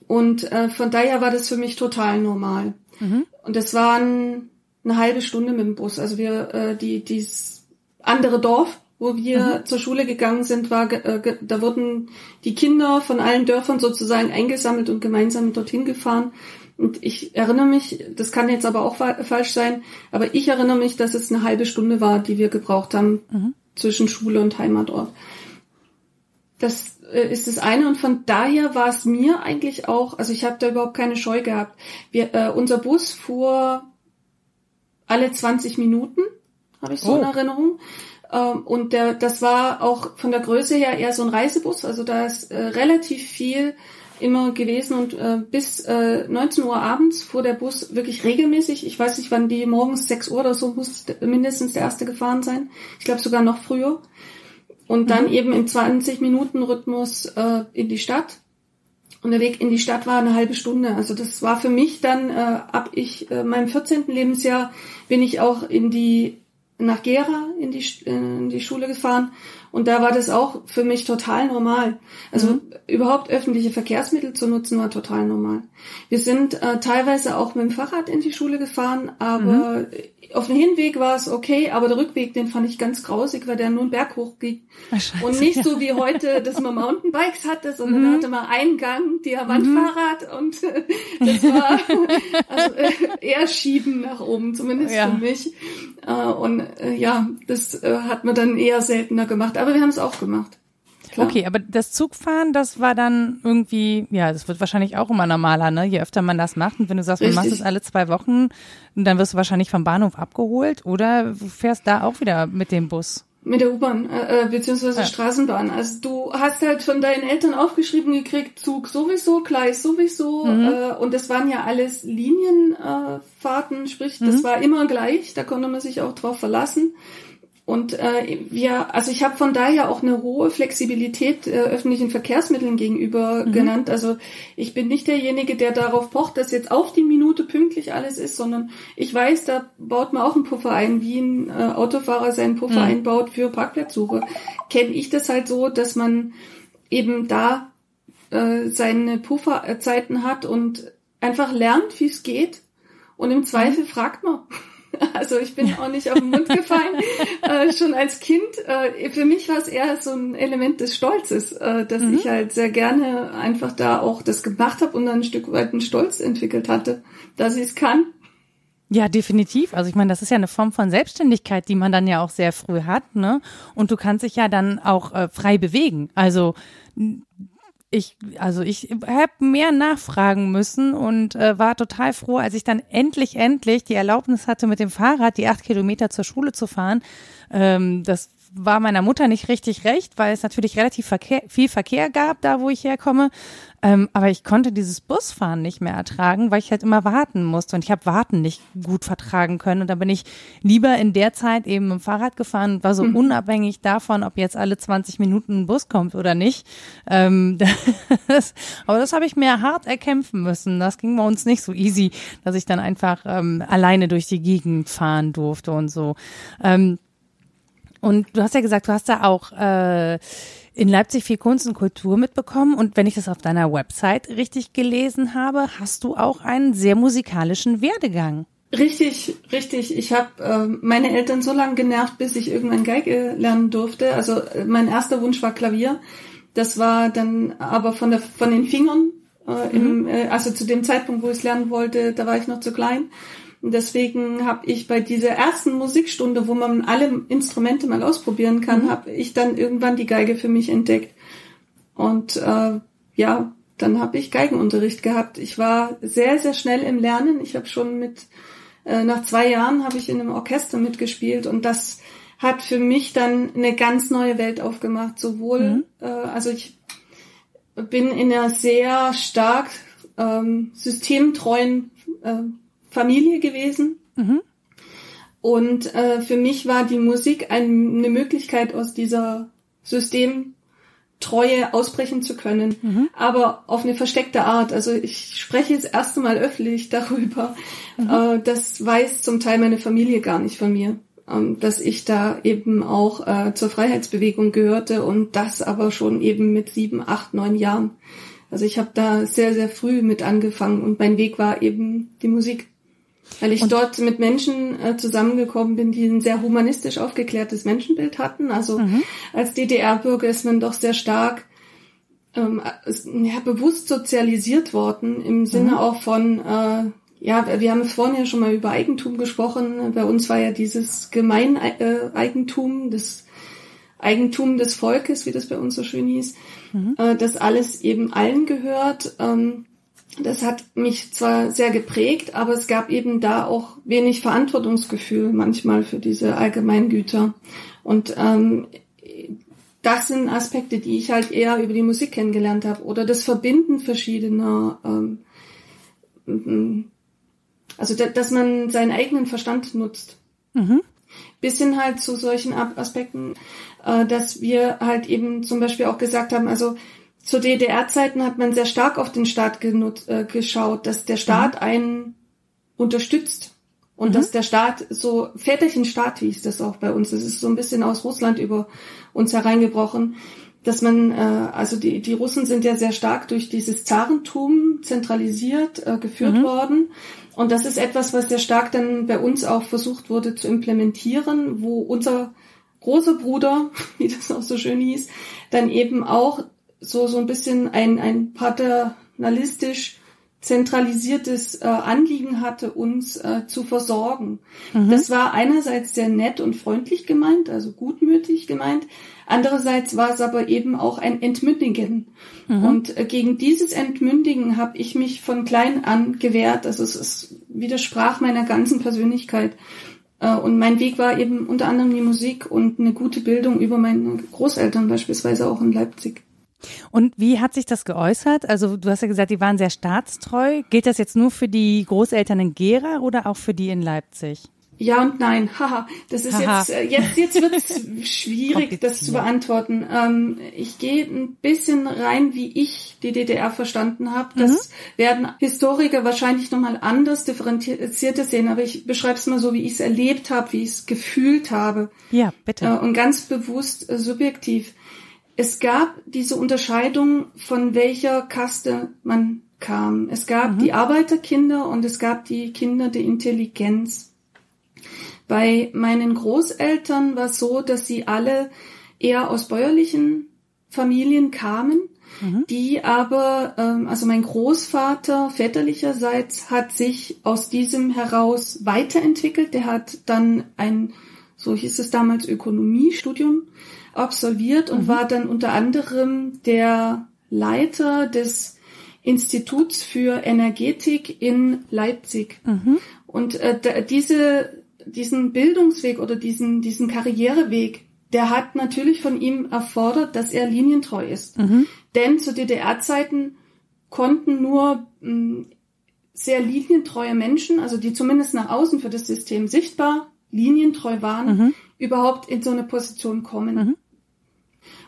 Und äh, von daher war das für mich total normal. Mhm. Und es waren eine halbe Stunde mit dem Bus. Also wir, äh, die, dieses andere Dorf, wo wir mhm. zur Schule gegangen sind, war, äh, da wurden die Kinder von allen Dörfern sozusagen eingesammelt und gemeinsam dorthin gefahren. Und ich erinnere mich, das kann jetzt aber auch fa falsch sein, aber ich erinnere mich, dass es eine halbe Stunde war, die wir gebraucht haben mhm. zwischen Schule und Heimatort. Das ist das eine und von daher war es mir eigentlich auch, also ich habe da überhaupt keine Scheu gehabt. Wir, äh, unser Bus fuhr alle 20 Minuten, habe ich so oh. in Erinnerung. Ähm, und der, das war auch von der Größe her eher so ein Reisebus, also da ist äh, relativ viel immer gewesen und äh, bis äh, 19 Uhr abends fuhr der Bus wirklich regelmäßig. Ich weiß nicht, wann die morgens 6 Uhr oder so muss mindestens der erste gefahren sein. Ich glaube sogar noch früher und dann mhm. eben im 20 Minuten Rhythmus äh, in die Stadt. Und der Weg in die Stadt war eine halbe Stunde. Also das war für mich dann, äh, ab ich äh, meinem 14. Lebensjahr bin ich auch in die nach Gera in die, in die Schule gefahren und da war das auch für mich total normal. Also mhm. überhaupt öffentliche Verkehrsmittel zu nutzen war total normal. Wir sind äh, teilweise auch mit dem Fahrrad in die Schule gefahren, aber mhm auf dem Hinweg war es okay, aber der Rückweg, den fand ich ganz grausig, weil der nur einen Berg hoch ging. Und nicht so wie heute, dass man Mountainbikes hatte, sondern mhm. da hatte man einen Gang, Diamantfahrrad mhm. und äh, das war also, äh, eher Schieben nach oben, zumindest ja. für mich. Äh, und ja, das hat man dann eher seltener gemacht, aber wir haben es auch gemacht. Klar. Okay, aber das Zugfahren, das war dann irgendwie, ja, das wird wahrscheinlich auch immer normaler, ne? Je öfter man das macht und wenn du sagst, Richtig. man macht es alle zwei Wochen, dann wirst du wahrscheinlich vom Bahnhof abgeholt oder fährst da auch wieder mit dem Bus? Mit der U-Bahn, äh, äh, beziehungsweise ja. Straßenbahn. Also du hast halt von deinen Eltern aufgeschrieben gekriegt, Zug sowieso, Gleis sowieso. Mhm. Äh, und das waren ja alles Linienfahrten, äh, sprich, das mhm. war immer gleich, da konnte man sich auch drauf verlassen. Und äh, wir, also ich habe von daher auch eine hohe Flexibilität äh, öffentlichen Verkehrsmitteln gegenüber mhm. genannt. Also ich bin nicht derjenige, der darauf pocht, dass jetzt auf die Minute pünktlich alles ist, sondern ich weiß, da baut man auch einen Puffer ein, wie ein äh, Autofahrer seinen Puffer mhm. einbaut für Parkplatzsuche. Kenne ich das halt so, dass man eben da äh, seine Pufferzeiten hat und einfach lernt, wie es geht. Und im Zweifel mhm. fragt man. Also ich bin auch nicht auf den Mund gefallen. äh, schon als Kind, äh, für mich war es eher so ein Element des Stolzes, äh, dass mhm. ich halt sehr gerne einfach da auch das gemacht habe und dann ein Stück weit einen Stolz entwickelt hatte, dass ich es kann. Ja, definitiv. Also ich meine, das ist ja eine Form von Selbstständigkeit, die man dann ja auch sehr früh hat, ne? Und du kannst dich ja dann auch äh, frei bewegen. Also ich, also ich habe mehr nachfragen müssen und äh, war total froh, als ich dann endlich, endlich die Erlaubnis hatte, mit dem Fahrrad die acht Kilometer zur Schule zu fahren. Ähm, das war meiner Mutter nicht richtig recht, weil es natürlich relativ Verkehr, viel Verkehr gab, da wo ich herkomme. Ähm, aber ich konnte dieses Busfahren nicht mehr ertragen, weil ich halt immer warten musste und ich habe Warten nicht gut vertragen können. Und da bin ich lieber in der Zeit eben im Fahrrad gefahren und war so mhm. unabhängig davon, ob jetzt alle 20 Minuten ein Bus kommt oder nicht. Ähm, das, aber das habe ich mir hart erkämpfen müssen. Das ging bei uns nicht so easy, dass ich dann einfach ähm, alleine durch die Gegend fahren durfte und so. Ähm, und du hast ja gesagt, du hast da auch äh, in Leipzig viel Kunst und Kultur mitbekommen. Und wenn ich das auf deiner Website richtig gelesen habe, hast du auch einen sehr musikalischen Werdegang. Richtig, richtig. Ich habe äh, meine Eltern so lange genervt, bis ich irgendwann Geige lernen durfte. Also äh, mein erster Wunsch war Klavier. Das war dann aber von der von den Fingern. Äh, mhm. im, äh, also zu dem Zeitpunkt, wo ich es lernen wollte, da war ich noch zu klein. Und deswegen habe ich bei dieser ersten Musikstunde, wo man alle Instrumente mal ausprobieren kann, mhm. habe ich dann irgendwann die Geige für mich entdeckt. Und äh, ja, dann habe ich Geigenunterricht gehabt. Ich war sehr, sehr schnell im Lernen. Ich habe schon mit, äh, nach zwei Jahren habe ich in einem Orchester mitgespielt und das hat für mich dann eine ganz neue Welt aufgemacht. Sowohl, mhm. äh, also ich bin in einer sehr stark ähm, systemtreuen äh, Familie gewesen. Mhm. Und äh, für mich war die Musik ein, eine Möglichkeit, aus dieser Systemtreue ausbrechen zu können, mhm. aber auf eine versteckte Art. Also ich spreche jetzt erste Mal öffentlich darüber. Mhm. Äh, das weiß zum Teil meine Familie gar nicht von mir, ähm, dass ich da eben auch äh, zur Freiheitsbewegung gehörte und das aber schon eben mit sieben, acht, neun Jahren. Also ich habe da sehr, sehr früh mit angefangen und mein Weg war eben die Musik. Weil ich und dort mit Menschen äh, zusammengekommen bin, die ein sehr humanistisch aufgeklärtes Menschenbild hatten. Also mhm. als DDR-Bürger ist man doch sehr stark ähm, ja, bewusst sozialisiert worden, im Sinne mhm. auch von, äh, ja, wir haben es vorhin ja schon mal über Eigentum gesprochen. Bei uns war ja dieses Gemeineigentum, das Eigentum des Volkes, wie das bei uns so schön hieß, mhm. äh, das alles eben allen gehört. Ähm, das hat mich zwar sehr geprägt, aber es gab eben da auch wenig Verantwortungsgefühl manchmal für diese Allgemeingüter. Und ähm, das sind Aspekte, die ich halt eher über die Musik kennengelernt habe. Oder das Verbinden verschiedener, ähm, also dass man seinen eigenen Verstand nutzt. Mhm. Bis hin halt zu solchen Aspekten, äh, dass wir halt eben zum Beispiel auch gesagt haben, also zu DDR-Zeiten hat man sehr stark auf den Staat genutzt, äh, geschaut, dass der Staat mhm. einen unterstützt und mhm. dass der Staat so Väterchenstaat hieß das auch bei uns. Das ist so ein bisschen aus Russland über uns hereingebrochen, dass man äh, also die die Russen sind ja sehr stark durch dieses Zarentum zentralisiert äh, geführt mhm. worden und das ist etwas, was sehr stark dann bei uns auch versucht wurde zu implementieren, wo unser großer Bruder, wie das auch so schön hieß, dann eben auch so, so ein bisschen ein, ein paternalistisch zentralisiertes äh, Anliegen hatte, uns äh, zu versorgen. Mhm. Das war einerseits sehr nett und freundlich gemeint, also gutmütig gemeint. Andererseits war es aber eben auch ein Entmündigen. Mhm. Und äh, gegen dieses Entmündigen habe ich mich von klein an gewehrt. Also es, es widersprach meiner ganzen Persönlichkeit. Äh, und mein Weg war eben unter anderem die Musik und eine gute Bildung über meine Großeltern beispielsweise auch in Leipzig. Und wie hat sich das geäußert? Also du hast ja gesagt, die waren sehr staatstreu. Gilt das jetzt nur für die Großeltern in Gera oder auch für die in Leipzig? Ja und nein. Haha, das ist jetzt, äh, jetzt, jetzt wird es schwierig, das zu beantworten. Ähm, ich gehe ein bisschen rein, wie ich die DDR verstanden habe. Das mhm. werden Historiker wahrscheinlich nochmal anders differenzierter sehen, aber ich beschreibe es mal so, wie ich es erlebt habe, wie ich es gefühlt habe. Ja, bitte. Äh, und ganz bewusst äh, subjektiv es gab diese Unterscheidung, von welcher Kaste man kam. Es gab mhm. die Arbeiterkinder und es gab die Kinder der Intelligenz. Bei meinen Großeltern war es so, dass sie alle eher aus bäuerlichen Familien kamen, mhm. die aber, ähm, also mein Großvater väterlicherseits hat sich aus diesem heraus weiterentwickelt. Der hat dann ein, so hieß es damals, Ökonomiestudium absolviert und mhm. war dann unter anderem der Leiter des Instituts für Energetik in Leipzig. Mhm. Und äh, diese, diesen Bildungsweg oder diesen, diesen Karriereweg, der hat natürlich von ihm erfordert, dass er linientreu ist. Mhm. Denn zu DDR-Zeiten konnten nur mh, hm, sehr linientreue Menschen, also die zumindest nach außen für das System sichtbar linientreu waren, mhm. überhaupt in so eine Position kommen. Mhm.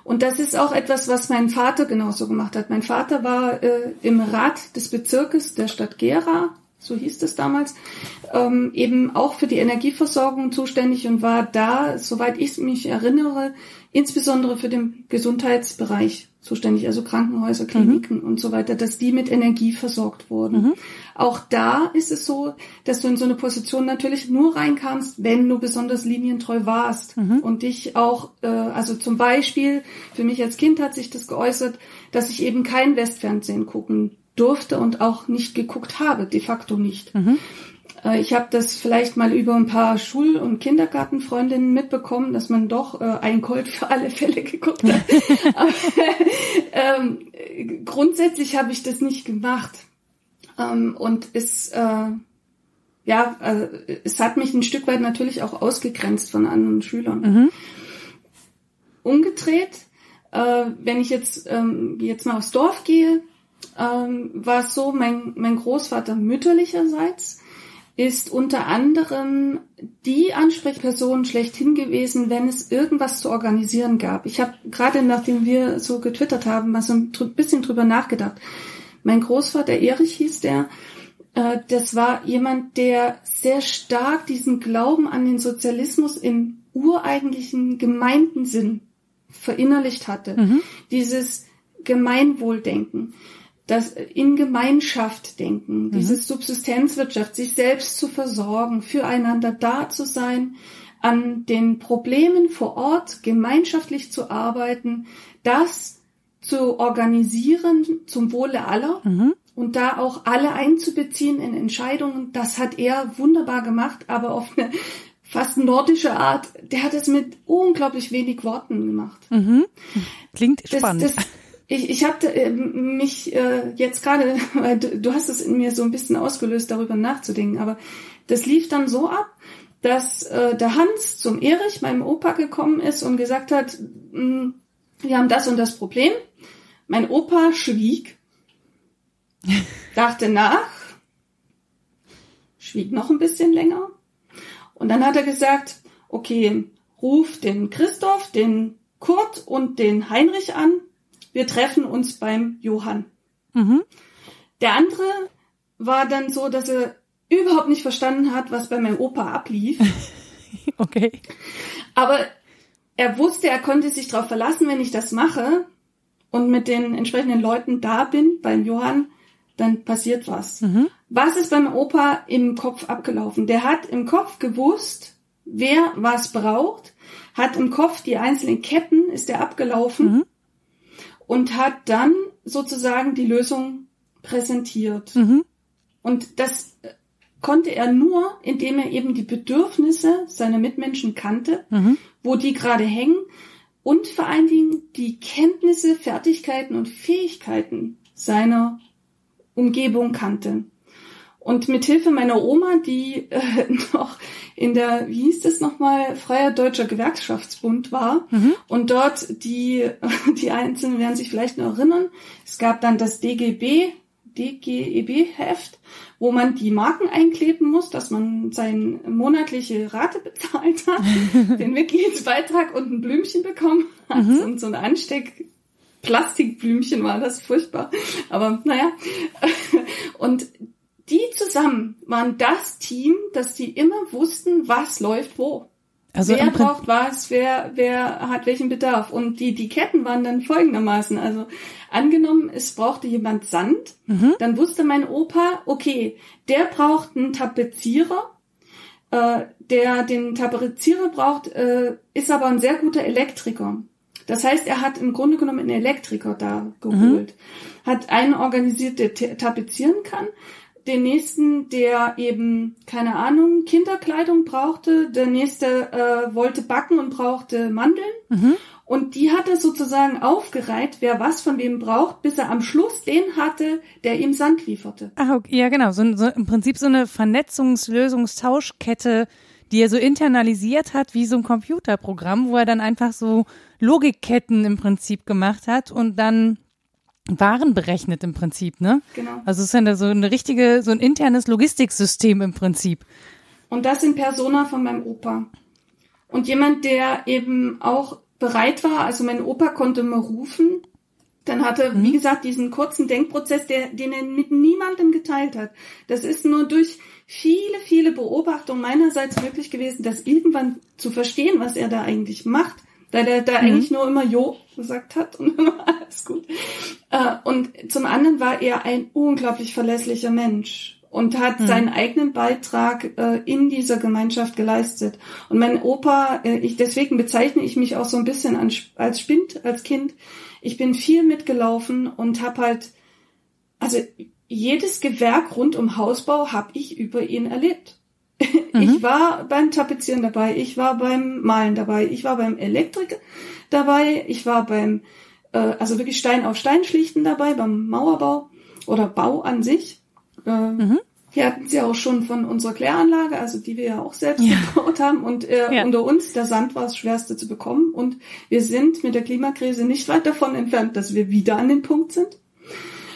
Und das ist auch etwas, was mein Vater genauso gemacht hat. Mein Vater war äh, im Rat des Bezirkes der Stadt Gera, so hieß es damals, ähm, eben auch für die Energieversorgung zuständig und war da, soweit ich mich erinnere, insbesondere für den Gesundheitsbereich zuständig, also Krankenhäuser, mhm. Kliniken mhm. und so weiter, dass die mit Energie versorgt wurden. Mhm. Auch da ist es so, dass du in so eine Position natürlich nur reinkamst, wenn du besonders linientreu warst mhm. und dich auch, äh, also zum Beispiel, für mich als Kind hat sich das geäußert, dass ich eben kein Westfernsehen gucken durfte und auch nicht geguckt habe, de facto nicht. Äh, ich habe das vielleicht mal über ein paar Schul- und Kindergartenfreundinnen mitbekommen, dass man doch äh, ein Colt für alle Fälle geguckt hat. Aber, ähm, grundsätzlich habe ich das nicht gemacht. Ähm, und es, äh, ja, äh, es hat mich ein Stück weit natürlich auch ausgegrenzt von anderen Schülern. Mhm. Umgedreht, äh, wenn ich jetzt, ähm, jetzt mal aufs Dorf gehe, ähm, war es so, mein, mein Großvater mütterlicherseits ist unter anderem die Ansprechperson schlechthin gewesen, wenn es irgendwas zu organisieren gab. Ich habe gerade nachdem wir so getwittert haben, mal so ein bisschen drüber nachgedacht. Mein Großvater Erich hieß der, äh, das war jemand, der sehr stark diesen Glauben an den Sozialismus im ureigentlichen Gemeindensinn verinnerlicht hatte. Mhm. Dieses Gemeinwohldenken das in Gemeinschaft denken, mhm. diese Subsistenzwirtschaft, sich selbst zu versorgen, füreinander da zu sein, an den Problemen vor Ort gemeinschaftlich zu arbeiten, das zu organisieren zum Wohle aller mhm. und da auch alle einzubeziehen in Entscheidungen, das hat er wunderbar gemacht, aber auf eine fast nordische Art. Der hat es mit unglaublich wenig Worten gemacht. Mhm. Klingt spannend. Das, ich, ich habe äh, mich äh, jetzt gerade, weil du, du hast es in mir so ein bisschen ausgelöst, darüber nachzudenken, aber das lief dann so ab, dass äh, der Hans zum Erich, meinem Opa, gekommen ist und gesagt hat, mm, wir haben das und das Problem. Mein Opa schwieg, dachte nach, schwieg noch ein bisschen länger. Und dann hat er gesagt, okay, ruf den Christoph, den Kurt und den Heinrich an wir treffen uns beim Johann. Mhm. Der andere war dann so, dass er überhaupt nicht verstanden hat, was bei meinem Opa ablief. okay. Aber er wusste, er konnte sich darauf verlassen, wenn ich das mache und mit den entsprechenden Leuten da bin, beim Johann, dann passiert was. Mhm. Was ist beim Opa im Kopf abgelaufen? Der hat im Kopf gewusst, wer was braucht, hat im Kopf die einzelnen Ketten, ist er abgelaufen. Mhm und hat dann sozusagen die Lösung präsentiert. Mhm. Und das konnte er nur, indem er eben die Bedürfnisse seiner Mitmenschen kannte, mhm. wo die gerade hängen und vor allen Dingen die Kenntnisse, Fertigkeiten und Fähigkeiten seiner Umgebung kannte. Und mit Hilfe meiner Oma, die äh, noch in der, wie hieß das nochmal, Freier Deutscher Gewerkschaftsbund war mhm. und dort die, die Einzelnen werden sich vielleicht noch erinnern, es gab dann das DGB, DGEB-Heft, wo man die Marken einkleben muss, dass man seine monatliche Rate bezahlt hat, den Mitgliedsbeitrag und ein Blümchen bekommen hat mhm. und so ein Ansteck Plastikblümchen war das furchtbar. Aber naja. Und die zusammen waren das Team, dass die immer wussten, was läuft wo. Also wer braucht was, wer, wer hat welchen Bedarf. Und die, die Ketten waren dann folgendermaßen. Also angenommen, es brauchte jemand Sand, mhm. dann wusste mein Opa, okay, der braucht einen Tapezierer, äh, der den Tapezierer braucht, äh, ist aber ein sehr guter Elektriker. Das heißt, er hat im Grunde genommen einen Elektriker da geholt. Mhm. Hat einen organisiert, der tapezieren kann, den nächsten, der eben, keine Ahnung, Kinderkleidung brauchte, der nächste äh, wollte backen und brauchte Mandeln. Mhm. Und die hat er sozusagen aufgereiht, wer was von wem braucht, bis er am Schluss den hatte, der ihm Sand lieferte. Ah, okay, ja genau. So, so im Prinzip so eine Vernetzungslösungstauschkette, die er so internalisiert hat wie so ein Computerprogramm, wo er dann einfach so Logikketten im Prinzip gemacht hat und dann waren berechnet im Prinzip, ne? Genau. Also es ist ja so eine richtige, so ein internes Logistiksystem im Prinzip. Und das in Persona von meinem Opa. Und jemand, der eben auch bereit war, also mein Opa konnte mal rufen, dann hatte, mhm. wie gesagt, diesen kurzen Denkprozess, der, den er mit niemandem geteilt hat. Das ist nur durch viele, viele Beobachtungen meinerseits möglich gewesen, das irgendwann zu verstehen, was er da eigentlich macht weil er da mhm. eigentlich nur immer Jo gesagt hat und immer alles gut. Äh, und zum anderen war er ein unglaublich verlässlicher Mensch und hat mhm. seinen eigenen Beitrag äh, in dieser Gemeinschaft geleistet. Und mein Opa, äh, ich, deswegen bezeichne ich mich auch so ein bisschen als Spind, als Kind. Ich bin viel mitgelaufen und habe halt, also jedes Gewerk rund um Hausbau habe ich über ihn erlebt. Ich mhm. war beim Tapezieren dabei, ich war beim Malen dabei, ich war beim Elektrik dabei, ich war beim, äh, also wirklich Stein auf Stein schlichten dabei, beim Mauerbau oder Bau an sich. Äh, mhm. Hier hatten sie auch schon von unserer Kläranlage, also die wir ja auch selbst ja. gebaut haben. Und äh, ja. unter uns, der Sand war das Schwerste zu bekommen. Und wir sind mit der Klimakrise nicht weit davon entfernt, dass wir wieder an dem Punkt sind.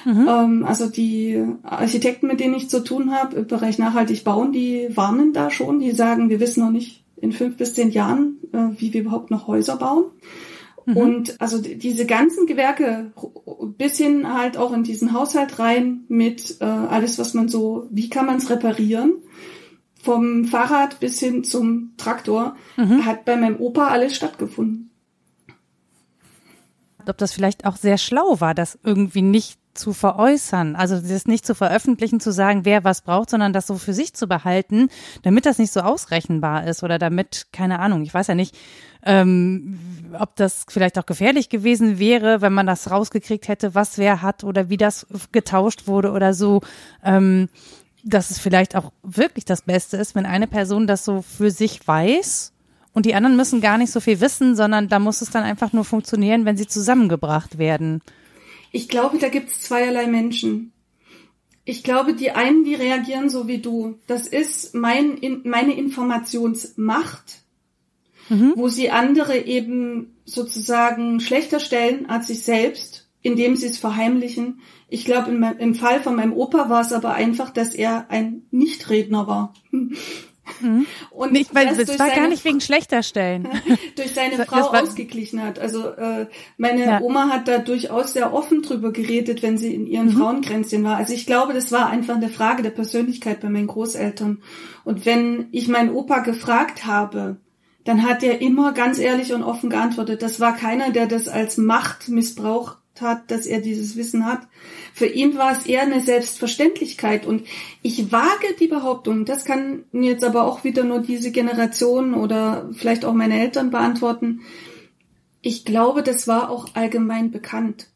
Mhm. Ähm, also die Architekten, mit denen ich zu tun habe, im Bereich nachhaltig bauen, die warnen da schon. Die sagen, wir wissen noch nicht in fünf bis zehn Jahren, äh, wie wir überhaupt noch Häuser bauen. Mhm. Und also diese ganzen Gewerke bis hin halt auch in diesen Haushalt rein mit äh, alles, was man so, wie kann man es reparieren? Vom Fahrrad bis hin zum Traktor mhm. hat bei meinem Opa alles stattgefunden. Ob das vielleicht auch sehr schlau war, das irgendwie nicht zu veräußern, also das nicht zu veröffentlichen, zu sagen, wer was braucht, sondern das so für sich zu behalten, damit das nicht so ausrechenbar ist oder damit, keine Ahnung, ich weiß ja nicht, ähm, ob das vielleicht auch gefährlich gewesen wäre, wenn man das rausgekriegt hätte, was wer hat oder wie das getauscht wurde oder so. Ähm, dass es vielleicht auch wirklich das Beste ist, wenn eine Person das so für sich weiß und die anderen müssen gar nicht so viel wissen, sondern da muss es dann einfach nur funktionieren, wenn sie zusammengebracht werden. Ich glaube, da gibt es zweierlei Menschen. Ich glaube, die einen, die reagieren so wie du. Das ist mein, in, meine Informationsmacht, mhm. wo sie andere eben sozusagen schlechter stellen als sich selbst, indem sie es verheimlichen. Ich glaube, im Fall von meinem Opa war es aber einfach, dass er ein Nichtredner war. Mhm. Und nicht, weil es war gar nicht wegen schlechter Stellen. durch seine das, Frau das ausgeglichen hat. Also äh, meine ja. Oma hat da durchaus sehr offen drüber geredet, wenn sie in ihren mhm. Frauengrenzchen war. Also ich glaube, das war einfach eine Frage der Persönlichkeit bei meinen Großeltern. Und wenn ich meinen Opa gefragt habe, dann hat er immer ganz ehrlich und offen geantwortet. Das war keiner, der das als Machtmissbrauch hat, dass er dieses Wissen hat. Für ihn war es eher eine Selbstverständlichkeit. Und ich wage die Behauptung, das kann jetzt aber auch wieder nur diese Generation oder vielleicht auch meine Eltern beantworten. Ich glaube, das war auch allgemein bekannt.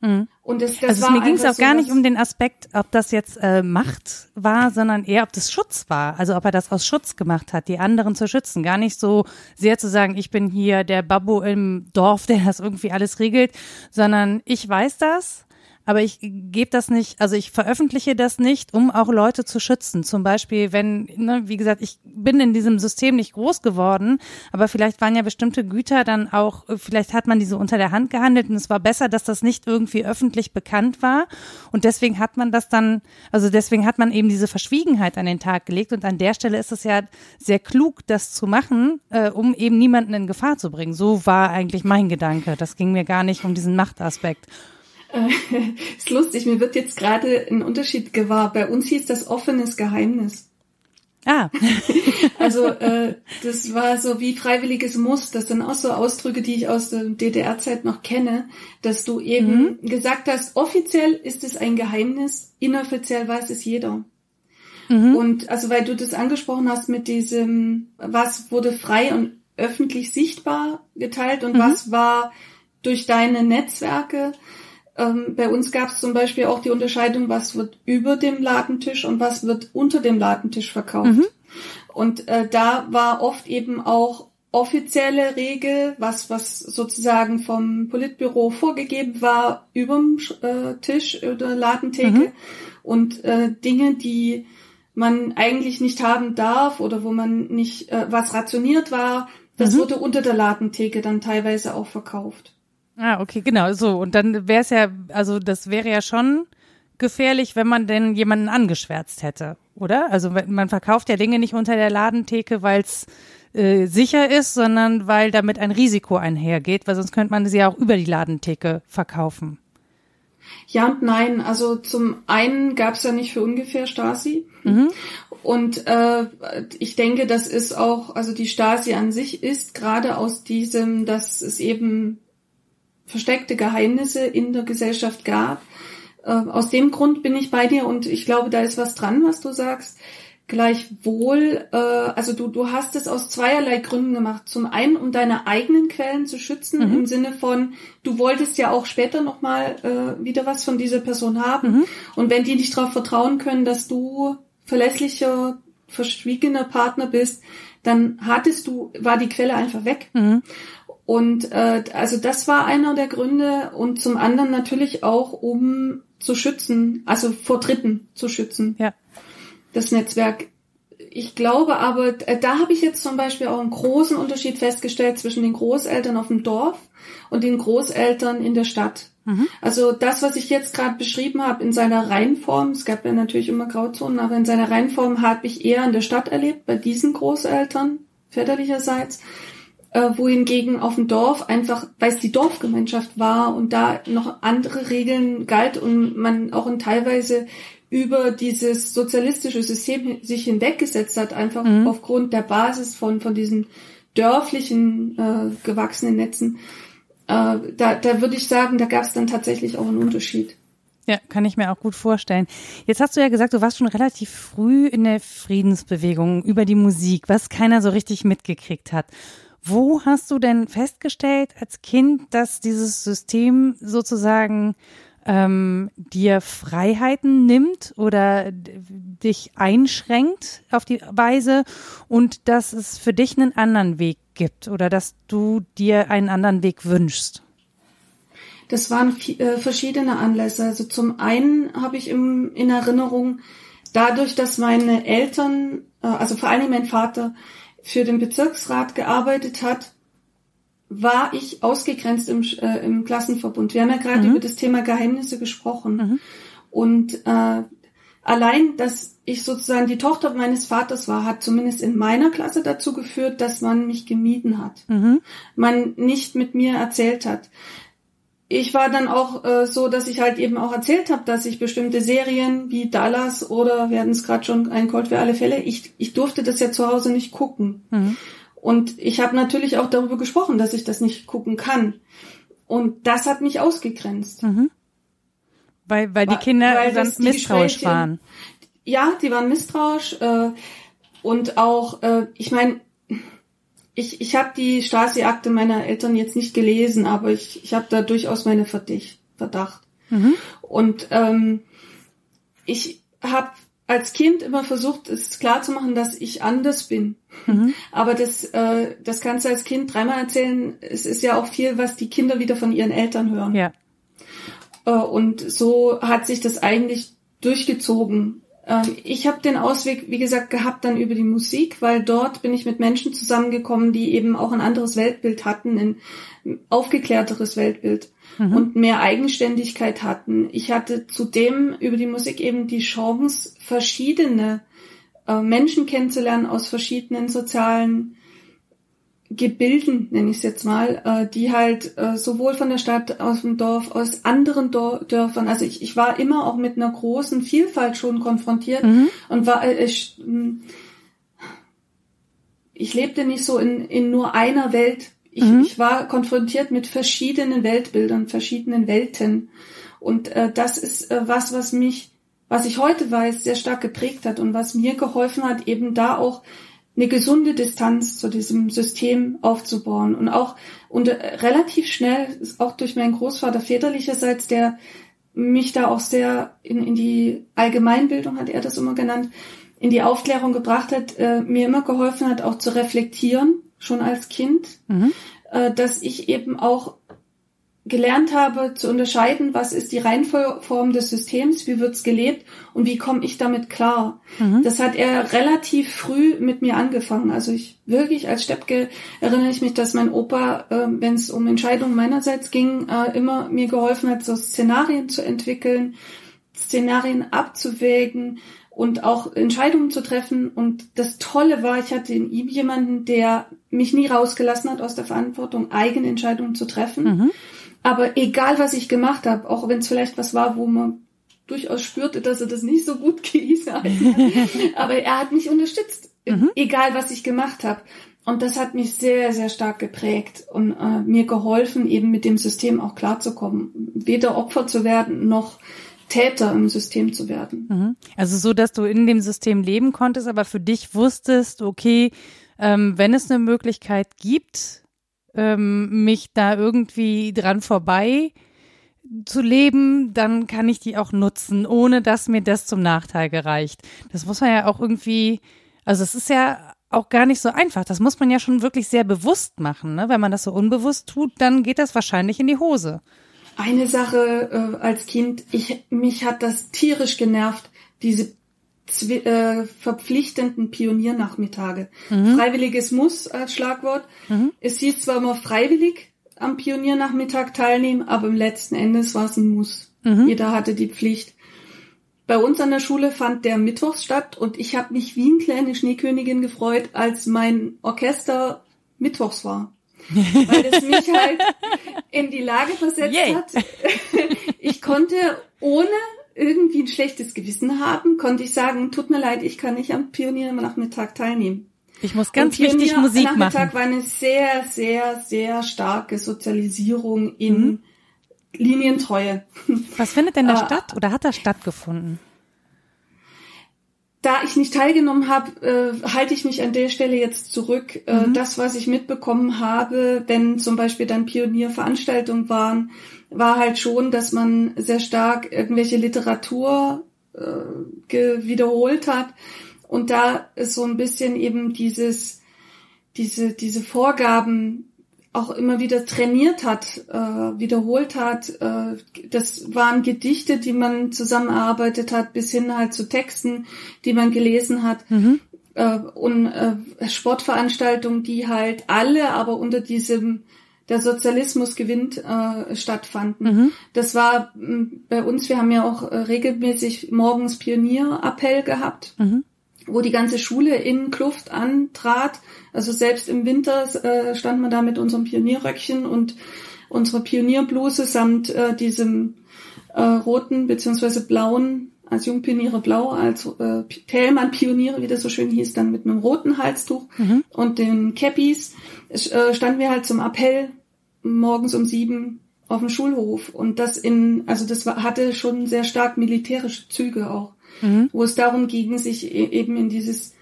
Mhm. Und das, das also mir ging es auch so gar nicht um den Aspekt, ob das jetzt äh, Macht war, sondern eher, ob das Schutz war. Also ob er das aus Schutz gemacht hat, die anderen zu schützen. Gar nicht so sehr zu sagen, ich bin hier der Babbo im Dorf, der das irgendwie alles regelt, sondern ich weiß das aber ich gebe das nicht, also ich veröffentliche das nicht, um auch Leute zu schützen. Zum Beispiel, wenn, ne, wie gesagt, ich bin in diesem System nicht groß geworden, aber vielleicht waren ja bestimmte Güter dann auch, vielleicht hat man diese unter der Hand gehandelt und es war besser, dass das nicht irgendwie öffentlich bekannt war. Und deswegen hat man das dann, also deswegen hat man eben diese Verschwiegenheit an den Tag gelegt. Und an der Stelle ist es ja sehr klug, das zu machen, äh, um eben niemanden in Gefahr zu bringen. So war eigentlich mein Gedanke. Das ging mir gar nicht um diesen Machtaspekt. Äh, ist lustig, mir wird jetzt gerade ein Unterschied gewahr. Bei uns hieß das offenes Geheimnis. Ah. also äh, das war so wie freiwilliges Muss. Das sind auch so Ausdrücke, die ich aus der DDR-Zeit noch kenne, dass du eben mhm. gesagt hast, offiziell ist es ein Geheimnis, inoffiziell weiß es jeder. Mhm. Und also weil du das angesprochen hast mit diesem, was wurde frei und öffentlich sichtbar geteilt und mhm. was war durch deine Netzwerke. Ähm, bei uns gab es zum Beispiel auch die Unterscheidung, was wird über dem Ladentisch und was wird unter dem Ladentisch verkauft. Mhm. Und äh, da war oft eben auch offizielle Regel, was, was sozusagen vom Politbüro vorgegeben war, überm äh, Tisch oder Ladentheke mhm. und äh, Dinge, die man eigentlich nicht haben darf oder wo man nicht, äh, was rationiert war, das mhm. wurde unter der Ladentheke dann teilweise auch verkauft. Ah, okay, genau, so. Und dann wäre es ja, also das wäre ja schon gefährlich, wenn man denn jemanden angeschwärzt hätte, oder? Also man verkauft ja Dinge nicht unter der Ladentheke, weil es äh, sicher ist, sondern weil damit ein Risiko einhergeht, weil sonst könnte man sie ja auch über die Ladentheke verkaufen. Ja und nein. Also zum einen gab es ja nicht für ungefähr Stasi. Mhm. Und äh, ich denke, das ist auch, also die Stasi an sich ist gerade aus diesem, dass es eben versteckte Geheimnisse in der Gesellschaft gab. Äh, aus dem Grund bin ich bei dir und ich glaube, da ist was dran, was du sagst. Gleichwohl, äh, also du, du hast es aus zweierlei Gründen gemacht. Zum einen, um deine eigenen Quellen zu schützen, mhm. im Sinne von, du wolltest ja auch später nochmal äh, wieder was von dieser Person haben. Mhm. Und wenn die nicht darauf vertrauen können, dass du verlässlicher, verschwiegener Partner bist, dann hattest du, war die Quelle einfach weg. Mhm. Und äh, also das war einer der Gründe und zum anderen natürlich auch, um zu schützen, also vor Dritten zu schützen. Ja das Netzwerk. Ich glaube aber, äh, da habe ich jetzt zum Beispiel auch einen großen Unterschied festgestellt zwischen den Großeltern auf dem Dorf und den Großeltern in der Stadt. Mhm. Also das, was ich jetzt gerade beschrieben habe in seiner Reihenform, es gab ja natürlich immer Grauzonen, aber in seiner Reihenform habe ich eher in der Stadt erlebt, bei diesen Großeltern väterlicherseits, äh, wohingegen auf dem Dorf einfach, weil es die Dorfgemeinschaft war und da noch andere Regeln galt und man auch in teilweise über dieses sozialistische System sich hinweggesetzt hat, einfach mhm. aufgrund der Basis von, von diesen dörflichen äh, gewachsenen Netzen. Äh, da, da würde ich sagen, da gab es dann tatsächlich auch einen Unterschied. Ja, kann ich mir auch gut vorstellen. Jetzt hast du ja gesagt, du warst schon relativ früh in der Friedensbewegung über die Musik, was keiner so richtig mitgekriegt hat. Wo hast du denn festgestellt als Kind, dass dieses System sozusagen ähm, dir Freiheiten nimmt oder dich einschränkt auf die Weise und dass es für dich einen anderen Weg gibt oder dass du dir einen anderen Weg wünschst? Das waren äh, verschiedene Anlässe. Also zum einen habe ich im, in Erinnerung, dadurch, dass meine Eltern, äh, also vor allem mein Vater, für den Bezirksrat gearbeitet hat, war ich ausgegrenzt im, äh, im Klassenverbund. Wir haben ja gerade mhm. über das Thema Geheimnisse gesprochen. Mhm. Und äh, allein, dass ich sozusagen die Tochter meines Vaters war, hat zumindest in meiner Klasse dazu geführt, dass man mich gemieden hat. Mhm. Man nicht mit mir erzählt hat. Ich war dann auch äh, so, dass ich halt eben auch erzählt habe, dass ich bestimmte Serien wie Dallas oder wir hatten es gerade schon ein Cold für alle Fälle, ich, ich durfte das ja zu Hause nicht gucken. Mhm. Und ich habe natürlich auch darüber gesprochen, dass ich das nicht gucken kann. Und das hat mich ausgegrenzt. Mhm. Weil, weil die Kinder weil dann misstrauisch waren. Ja, die waren misstrauisch. Äh, und auch, äh, ich meine, ich, ich habe die Stasi-Akte meiner Eltern jetzt nicht gelesen, aber ich, ich habe da durchaus meine Verdicht, Verdacht. Mhm. Und ähm, ich habe als Kind immer versucht, es klar zu machen, dass ich anders bin. Mhm. Aber das, äh, das kannst du als Kind dreimal erzählen. Es ist ja auch viel, was die Kinder wieder von ihren Eltern hören. Ja. Äh, und so hat sich das eigentlich durchgezogen. Äh, ich habe den Ausweg, wie gesagt, gehabt dann über die Musik, weil dort bin ich mit Menschen zusammengekommen, die eben auch ein anderes Weltbild hatten, ein aufgeklärteres Weltbild mhm. und mehr Eigenständigkeit hatten. Ich hatte zudem über die Musik eben die Chance, verschiedene äh, Menschen kennenzulernen aus verschiedenen sozialen Gebilden, nenne ich es jetzt mal, äh, die halt äh, sowohl von der Stadt, aus dem Dorf, aus anderen Dor Dörfern, also ich, ich war immer auch mit einer großen Vielfalt schon konfrontiert mhm. und war äh, ich, hm, ich lebte nicht so in, in nur einer Welt. Ich, mhm. ich war konfrontiert mit verschiedenen Weltbildern, verschiedenen Welten. Und äh, das ist äh, was, was mich was ich heute weiß, sehr stark geprägt hat und was mir geholfen hat, eben da auch eine gesunde Distanz zu diesem System aufzubauen und auch und relativ schnell auch durch meinen Großvater väterlicherseits, der mich da auch sehr in, in die Allgemeinbildung hat er das immer genannt, in die Aufklärung gebracht hat, äh, mir immer geholfen hat, auch zu reflektieren, schon als Kind, mhm. äh, dass ich eben auch gelernt habe zu unterscheiden, was ist die Reihenform des Systems, wie wird's gelebt und wie komme ich damit klar. Mhm. Das hat er relativ früh mit mir angefangen. Also ich wirklich als Steppke erinnere ich mich, dass mein Opa, äh, wenn es um Entscheidungen meinerseits ging, äh, immer mir geholfen hat, so Szenarien zu entwickeln, Szenarien abzuwägen und auch Entscheidungen zu treffen. Und das Tolle war, ich hatte in ihm jemanden, der mich nie rausgelassen hat aus der Verantwortung, eigene Entscheidungen zu treffen. Mhm aber egal, was ich gemacht habe, auch wenn es vielleicht was war, wo man durchaus spürte, dass er das nicht so gut gehießen hat, aber er hat mich unterstützt, mhm. egal was ich gemacht habe. Und das hat mich sehr, sehr stark geprägt und äh, mir geholfen, eben mit dem System auch klarzukommen. Weder Opfer zu werden, noch Täter im System zu werden. Mhm. Also so, dass du in dem System leben konntest, aber für dich wusstest, okay, ähm, wenn es eine Möglichkeit gibt, ähm, mich da irgendwie dran vorbei zu leben, dann kann ich die auch nutzen, ohne dass mir das zum Nachteil gereicht. Das muss man ja auch irgendwie, also es ist ja auch gar nicht so einfach. Das muss man ja schon wirklich sehr bewusst machen. Ne? Wenn man das so unbewusst tut, dann geht das wahrscheinlich in die Hose. Eine Sache äh, als Kind, ich, mich hat das tierisch genervt, diese äh, verpflichtenden Pioniernachmittage. Mhm. Freiwilliges Muss als Schlagwort. Mhm. Es hieß zwar immer freiwillig am Pioniernachmittag teilnehmen, aber im letzten Endes war es ein Muss. Mhm. Jeder hatte die Pflicht. Bei uns an der Schule fand der Mittwochs statt und ich habe mich wie eine kleine Schneekönigin gefreut, als mein Orchester Mittwochs war. Weil es mich halt in die Lage versetzt Yay. hat. Ich konnte ohne irgendwie ein schlechtes Gewissen haben, konnte ich sagen, tut mir leid, ich kann nicht am Pioniernachmittag teilnehmen. Ich muss ganz wichtig Musik machen. Nachmittag war eine sehr, sehr, sehr starke Sozialisierung in mhm. Linientreue. Was findet denn da äh, statt oder hat da stattgefunden? Da ich nicht teilgenommen habe, äh, halte ich mich an der Stelle jetzt zurück. Äh, mhm. Das, was ich mitbekommen habe, wenn zum Beispiel dann Pionierveranstaltungen waren, war halt schon, dass man sehr stark irgendwelche Literatur äh, wiederholt hat und da ist so ein bisschen eben dieses diese diese Vorgaben auch immer wieder trainiert hat, äh, wiederholt hat. Äh, das waren Gedichte, die man zusammenarbeitet hat, bis hin halt zu Texten, die man gelesen hat. Mhm. Äh, und äh, Sportveranstaltungen, die halt alle aber unter diesem der Sozialismus gewinnt äh, stattfanden. Mhm. Das war bei uns, wir haben ja auch äh, regelmäßig morgens Pionierappell gehabt, mhm. wo die ganze Schule in Kluft antrat. Also selbst im Winter äh, stand man da mit unserem Pionierröckchen und unserer Pionierbluse samt äh, diesem äh, roten beziehungsweise blauen als Jungpioniere blau, als äh, Thälmann Pioniere, wie das so schön hieß, dann mit einem roten Halstuch mhm. und den Cappies, äh, standen wir halt zum Appell morgens um sieben auf dem Schulhof und das in, also das hatte schon sehr stark militärische Züge auch, mhm. wo es darum ging, sich e, eben in dieses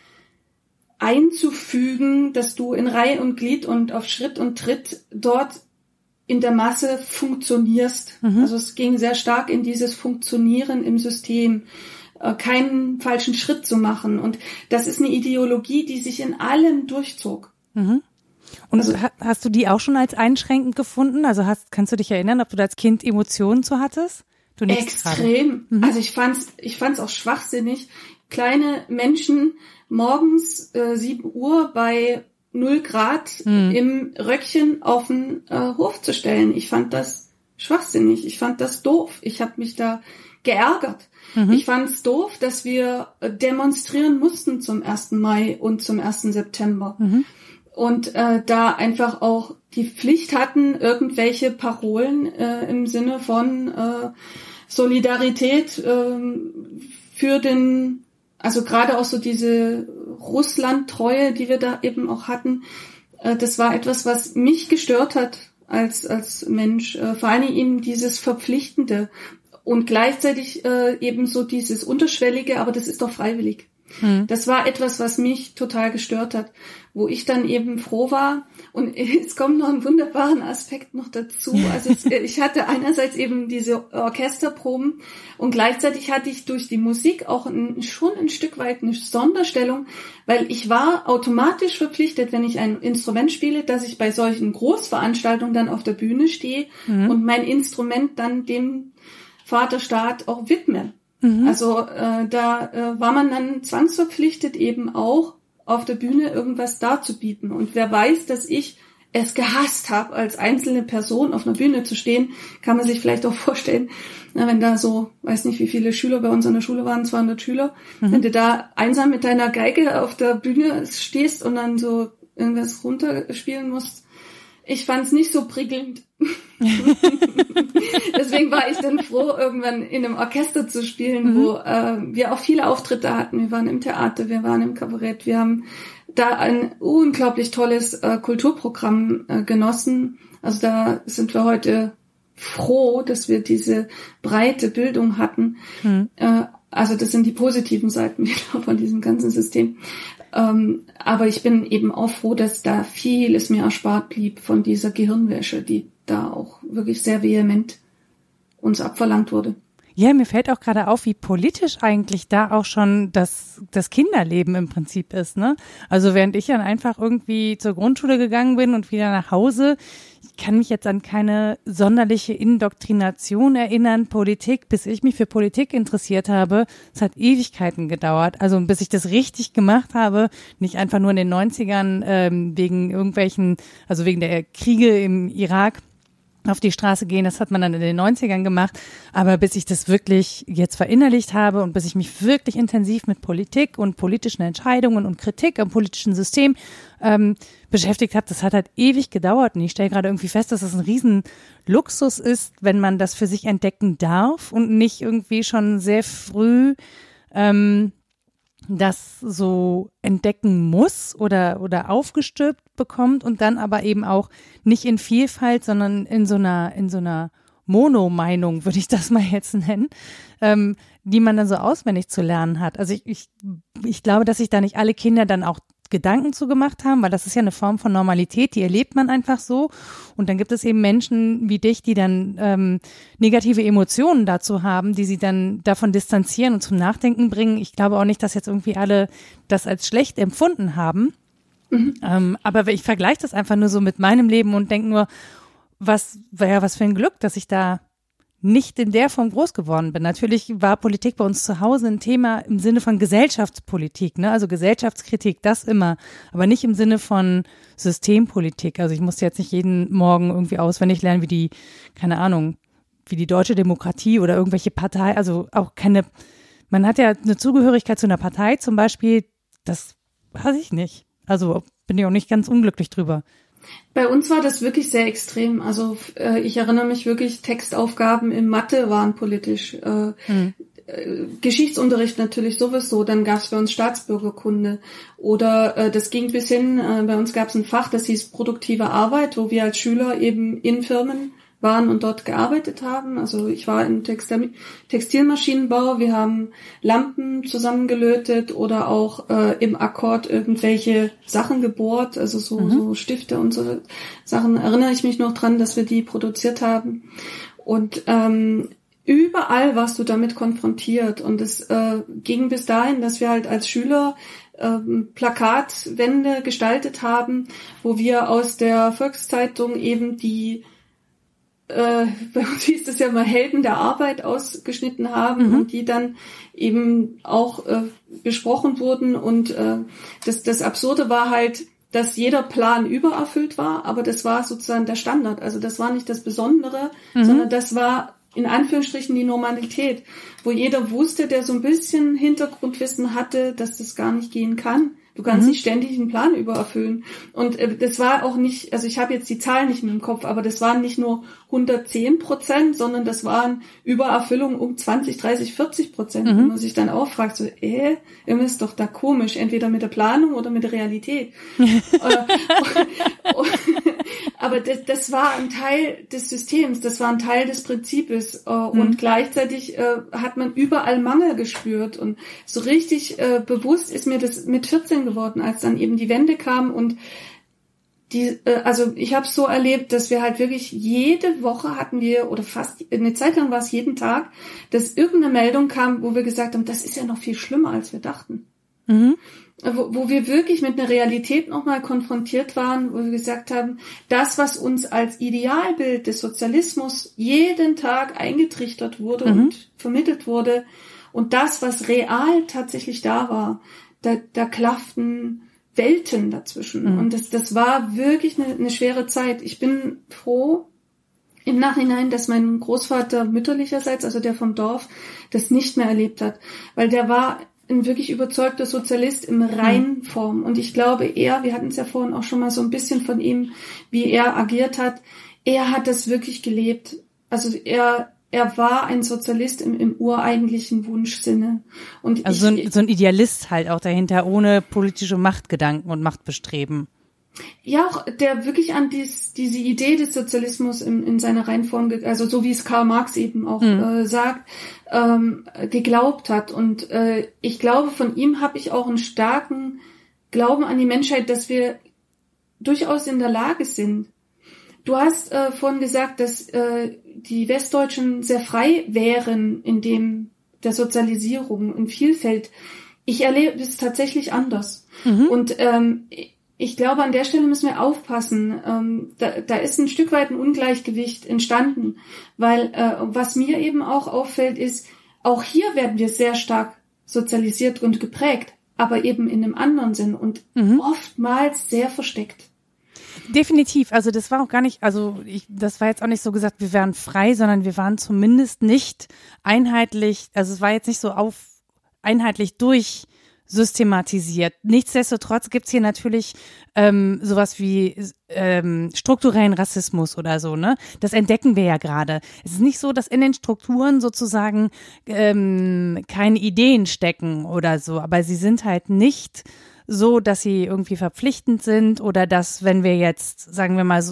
einzufügen, dass du in Reihe und Glied und auf Schritt und Tritt dort in der Masse funktionierst. Mhm. Also es ging sehr stark in dieses Funktionieren im System, äh, keinen falschen Schritt zu machen. Und das ist eine Ideologie, die sich in allem durchzog. Mhm. Und also, hast du die auch schon als einschränkend gefunden? Also hast, kannst du dich erinnern, ob du da als Kind Emotionen zu hattest? Du extrem. Mhm. Also ich fand's, ich fand's auch schwachsinnig, kleine Menschen morgens äh, 7 Uhr bei 0 Grad mhm. im Röckchen auf den äh, Hof zu stellen. Ich fand das schwachsinnig. Ich fand das doof. Ich habe mich da geärgert. Mhm. Ich fand's doof, dass wir demonstrieren mussten zum 1. Mai und zum 1. September. Mhm und äh, da einfach auch die Pflicht hatten, irgendwelche Parolen äh, im Sinne von äh, Solidarität äh, für den, also gerade auch so diese Russland-Treue, die wir da eben auch hatten, äh, das war etwas, was mich gestört hat als als Mensch. Äh, vor allem eben dieses Verpflichtende und gleichzeitig äh, eben so dieses Unterschwellige, aber das ist doch freiwillig. Hm. Das war etwas, was mich total gestört hat, wo ich dann eben froh war. Und es kommt noch ein wunderbaren Aspekt noch dazu. Also es, ich hatte einerseits eben diese Orchesterproben und gleichzeitig hatte ich durch die Musik auch ein, schon ein Stück weit eine Sonderstellung, weil ich war automatisch verpflichtet, wenn ich ein Instrument spiele, dass ich bei solchen Großveranstaltungen dann auf der Bühne stehe mhm. und mein Instrument dann dem Vaterstaat auch widme. Mhm. Also äh, da äh, war man dann zwangsverpflichtet eben auch auf der Bühne irgendwas darzubieten. Und wer weiß, dass ich es gehasst habe, als einzelne Person auf einer Bühne zu stehen, kann man sich vielleicht auch vorstellen, na, wenn da so, weiß nicht, wie viele Schüler bei uns an der Schule waren, 200 Schüler, mhm. wenn du da einsam mit deiner Geige auf der Bühne stehst und dann so irgendwas runterspielen musst, ich fand es nicht so prickelnd. Deswegen war ich dann froh, irgendwann in einem Orchester zu spielen, mhm. wo äh, wir auch viele Auftritte hatten. Wir waren im Theater, wir waren im Kabarett, wir haben da ein unglaublich tolles äh, Kulturprogramm äh, genossen. Also da sind wir heute froh, dass wir diese breite Bildung hatten. Mhm. Äh, also das sind die positiven Seiten von diesem ganzen System. Ähm, aber ich bin eben auch froh, dass da vieles mir erspart blieb von dieser Gehirnwäsche, die da auch wirklich sehr vehement uns abverlangt wurde. Ja, mir fällt auch gerade auf, wie politisch eigentlich da auch schon das, das Kinderleben im Prinzip ist, ne? Also während ich dann einfach irgendwie zur Grundschule gegangen bin und wieder nach Hause, ich kann mich jetzt an keine sonderliche Indoktrination erinnern, Politik, bis ich mich für Politik interessiert habe. Es hat Ewigkeiten gedauert. Also bis ich das richtig gemacht habe, nicht einfach nur in den 90ern ähm, wegen irgendwelchen, also wegen der Kriege im Irak auf die Straße gehen. Das hat man dann in den 90ern gemacht. Aber bis ich das wirklich jetzt verinnerlicht habe und bis ich mich wirklich intensiv mit Politik und politischen Entscheidungen und Kritik am politischen System ähm, beschäftigt habe, das hat halt ewig gedauert. Und ich stelle gerade irgendwie fest, dass das ein Riesenluxus ist, wenn man das für sich entdecken darf und nicht irgendwie schon sehr früh ähm, das so entdecken muss oder, oder aufgestülpt bekommt und dann aber eben auch nicht in Vielfalt, sondern in so einer, in so einer Monomeinung, würde ich das mal jetzt nennen, ähm, die man dann so auswendig zu lernen hat. Also ich, ich, ich glaube, dass sich da nicht alle Kinder dann auch Gedanken zu gemacht haben, weil das ist ja eine Form von Normalität, die erlebt man einfach so. Und dann gibt es eben Menschen wie dich, die dann ähm, negative Emotionen dazu haben, die sie dann davon distanzieren und zum Nachdenken bringen. Ich glaube auch nicht, dass jetzt irgendwie alle das als schlecht empfunden haben. Mhm. Ähm, aber ich vergleiche das einfach nur so mit meinem Leben und denke nur, was, ja, was für ein Glück, dass ich da nicht in der Form groß geworden bin. Natürlich war Politik bei uns zu Hause ein Thema im Sinne von Gesellschaftspolitik, ne? also Gesellschaftskritik, das immer, aber nicht im Sinne von Systempolitik. Also ich musste jetzt nicht jeden Morgen irgendwie auswendig lernen, wie die, keine Ahnung, wie die deutsche Demokratie oder irgendwelche Partei, also auch keine, man hat ja eine Zugehörigkeit zu einer Partei zum Beispiel, das weiß ich nicht. Also bin ich auch nicht ganz unglücklich drüber. Bei uns war das wirklich sehr extrem. Also äh, ich erinnere mich wirklich, Textaufgaben in Mathe waren politisch. Äh, hm. äh, Geschichtsunterricht natürlich sowieso, dann gab es bei uns Staatsbürgerkunde oder äh, das ging bis hin, äh, bei uns gab es ein Fach, das hieß produktive Arbeit, wo wir als Schüler eben in Firmen waren und dort gearbeitet haben. Also ich war im Textil Textilmaschinenbau, wir haben Lampen zusammengelötet oder auch äh, im Akkord irgendwelche Sachen gebohrt, also so, mhm. so Stifte und so Sachen. Erinnere ich mich noch dran, dass wir die produziert haben. Und ähm, überall warst du damit konfrontiert. Und es äh, ging bis dahin, dass wir halt als Schüler ähm, Plakatwände gestaltet haben, wo wir aus der Volkszeitung eben die äh, bei uns hieß es ja mal Helden der Arbeit ausgeschnitten haben mhm. und die dann eben auch äh, besprochen wurden. Und äh, das, das Absurde war halt, dass jeder Plan übererfüllt war, aber das war sozusagen der Standard. Also das war nicht das Besondere, mhm. sondern das war in Anführungsstrichen die Normalität, wo jeder wusste, der so ein bisschen Hintergrundwissen hatte, dass das gar nicht gehen kann Du kannst mhm. nicht ständig einen Plan übererfüllen. Und äh, das war auch nicht, also ich habe jetzt die Zahlen nicht mehr im Kopf, aber das waren nicht nur 110 Prozent, sondern das waren Übererfüllungen um 20, 30, 40 Prozent. Mhm. Wo man sich dann auch fragt, so, äh, irgendwas ist doch da komisch, entweder mit der Planung oder mit der Realität. Äh, Aber das, das war ein Teil des Systems, das war ein Teil des Prinzips äh, mhm. und gleichzeitig äh, hat man überall Mangel gespürt und so richtig äh, bewusst ist mir das mit 14 geworden, als dann eben die Wende kam und die, äh, also ich habe so erlebt, dass wir halt wirklich jede Woche hatten wir oder fast eine Zeit lang war es jeden Tag, dass irgendeine Meldung kam, wo wir gesagt haben, das ist ja noch viel schlimmer, als wir dachten. Mhm. Wo, wo wir wirklich mit einer Realität nochmal konfrontiert waren, wo wir gesagt haben, das, was uns als Idealbild des Sozialismus jeden Tag eingetrichtert wurde mhm. und vermittelt wurde, und das, was real tatsächlich da war, da, da klafften Welten dazwischen. Mhm. Und das, das war wirklich eine, eine schwere Zeit. Ich bin froh im Nachhinein, dass mein Großvater mütterlicherseits, also der vom Dorf, das nicht mehr erlebt hat. Weil der war ein wirklich überzeugter Sozialist im reinen Form. Und ich glaube, er, wir hatten es ja vorhin auch schon mal so ein bisschen von ihm, wie er agiert hat, er hat das wirklich gelebt. Also er, er war ein Sozialist im, im ureigentlichen Wunschsinne. Und also ich, so, ein, so ein Idealist halt auch dahinter, ohne politische Machtgedanken und Machtbestreben. Ja, auch der wirklich an dies, diese Idee des Sozialismus in, in seiner Reihenform, also so wie es Karl Marx eben auch mhm. äh, sagt, ähm, geglaubt hat. Und äh, ich glaube, von ihm habe ich auch einen starken Glauben an die Menschheit, dass wir durchaus in der Lage sind. Du hast äh, vorhin gesagt, dass äh, die Westdeutschen sehr frei wären in dem der Sozialisierung und Vielfalt. Ich erlebe es tatsächlich anders. Mhm. Und ähm, ich glaube, an der Stelle müssen wir aufpassen. Ähm, da, da ist ein Stück weit ein Ungleichgewicht entstanden, weil äh, was mir eben auch auffällt, ist, auch hier werden wir sehr stark sozialisiert und geprägt, aber eben in einem anderen Sinn und mhm. oftmals sehr versteckt. Definitiv. Also das war auch gar nicht, also ich, das war jetzt auch nicht so gesagt, wir wären frei, sondern wir waren zumindest nicht einheitlich, also es war jetzt nicht so auf einheitlich durch systematisiert. Nichtsdestotrotz gibt's hier natürlich ähm, sowas wie ähm, strukturellen Rassismus oder so, ne? Das entdecken wir ja gerade. Es ist nicht so, dass in den Strukturen sozusagen ähm, keine Ideen stecken oder so, aber sie sind halt nicht so, dass sie irgendwie verpflichtend sind oder dass, wenn wir jetzt, sagen wir mal,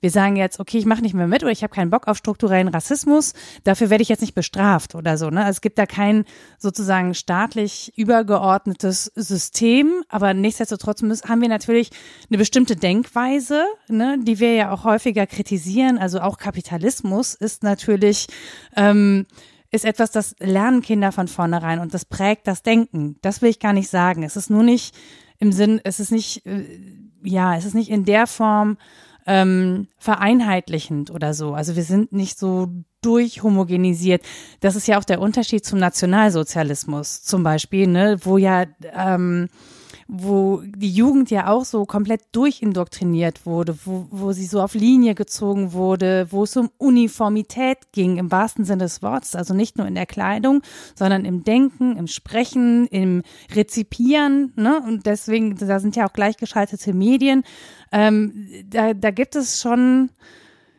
wir sagen jetzt, okay, ich mache nicht mehr mit oder ich habe keinen Bock auf strukturellen Rassismus, dafür werde ich jetzt nicht bestraft oder so. Ne? Also es gibt da kein sozusagen staatlich übergeordnetes System, aber nichtsdestotrotz müssen, haben wir natürlich eine bestimmte Denkweise, ne, die wir ja auch häufiger kritisieren. Also auch Kapitalismus ist natürlich ähm, ist etwas, das lernen Kinder von vornherein und das prägt das Denken. Das will ich gar nicht sagen. Es ist nur nicht im Sinn, es ist nicht, äh, ja, es ist nicht in der Form ähm, vereinheitlichend oder so. Also wir sind nicht so durchhomogenisiert. Das ist ja auch der Unterschied zum Nationalsozialismus zum Beispiel, ne, wo ja ähm, wo die Jugend ja auch so komplett durchindoktriniert wurde, wo, wo sie so auf Linie gezogen wurde, wo es um Uniformität ging im wahrsten Sinne des Wortes, also nicht nur in der Kleidung, sondern im Denken, im Sprechen, im Rezipieren, ne? Und deswegen, da sind ja auch gleichgeschaltete Medien. Ähm, da, da gibt es schon,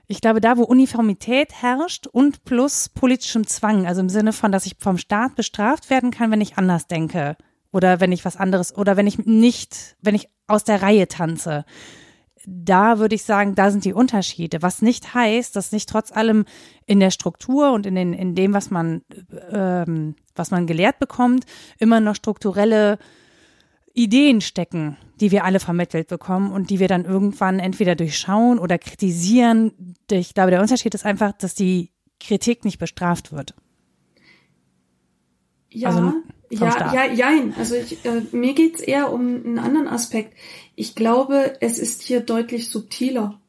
ich glaube, da, wo Uniformität herrscht und plus politischem Zwang, also im Sinne von, dass ich vom Staat bestraft werden kann, wenn ich anders denke oder wenn ich was anderes oder wenn ich nicht, wenn ich aus der Reihe tanze. Da würde ich sagen, da sind die Unterschiede. Was nicht heißt, dass nicht trotz allem in der Struktur und in, den, in dem, was man, ähm, was man gelehrt bekommt, immer noch strukturelle Ideen stecken, die wir alle vermittelt bekommen und die wir dann irgendwann entweder durchschauen oder kritisieren. Ich glaube, der Unterschied ist einfach, dass die Kritik nicht bestraft wird. Ja, also, ja, ja, jein. Also ich, äh, mir geht's eher um einen anderen Aspekt. Ich glaube, es ist hier deutlich subtiler.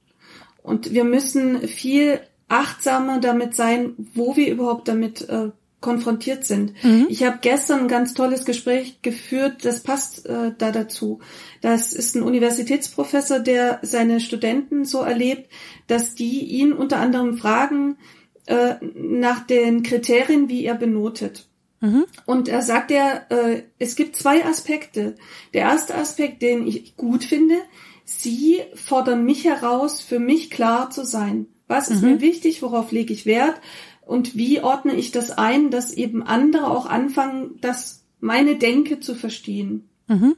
Und wir müssen viel achtsamer damit sein, wo wir überhaupt damit äh, konfrontiert sind. Mhm. Ich habe gestern ein ganz tolles Gespräch geführt, das passt äh, da dazu. Das ist ein Universitätsprofessor, der seine Studenten so erlebt, dass die ihn unter anderem fragen äh, nach den Kriterien, wie er benotet. Mhm. Und er sagt ja, äh, es gibt zwei Aspekte. Der erste Aspekt, den ich gut finde, Sie fordern mich heraus, für mich klar zu sein. Was ist mhm. mir wichtig, worauf lege ich Wert und wie ordne ich das ein, dass eben andere auch anfangen, das meine Denke zu verstehen. Mhm.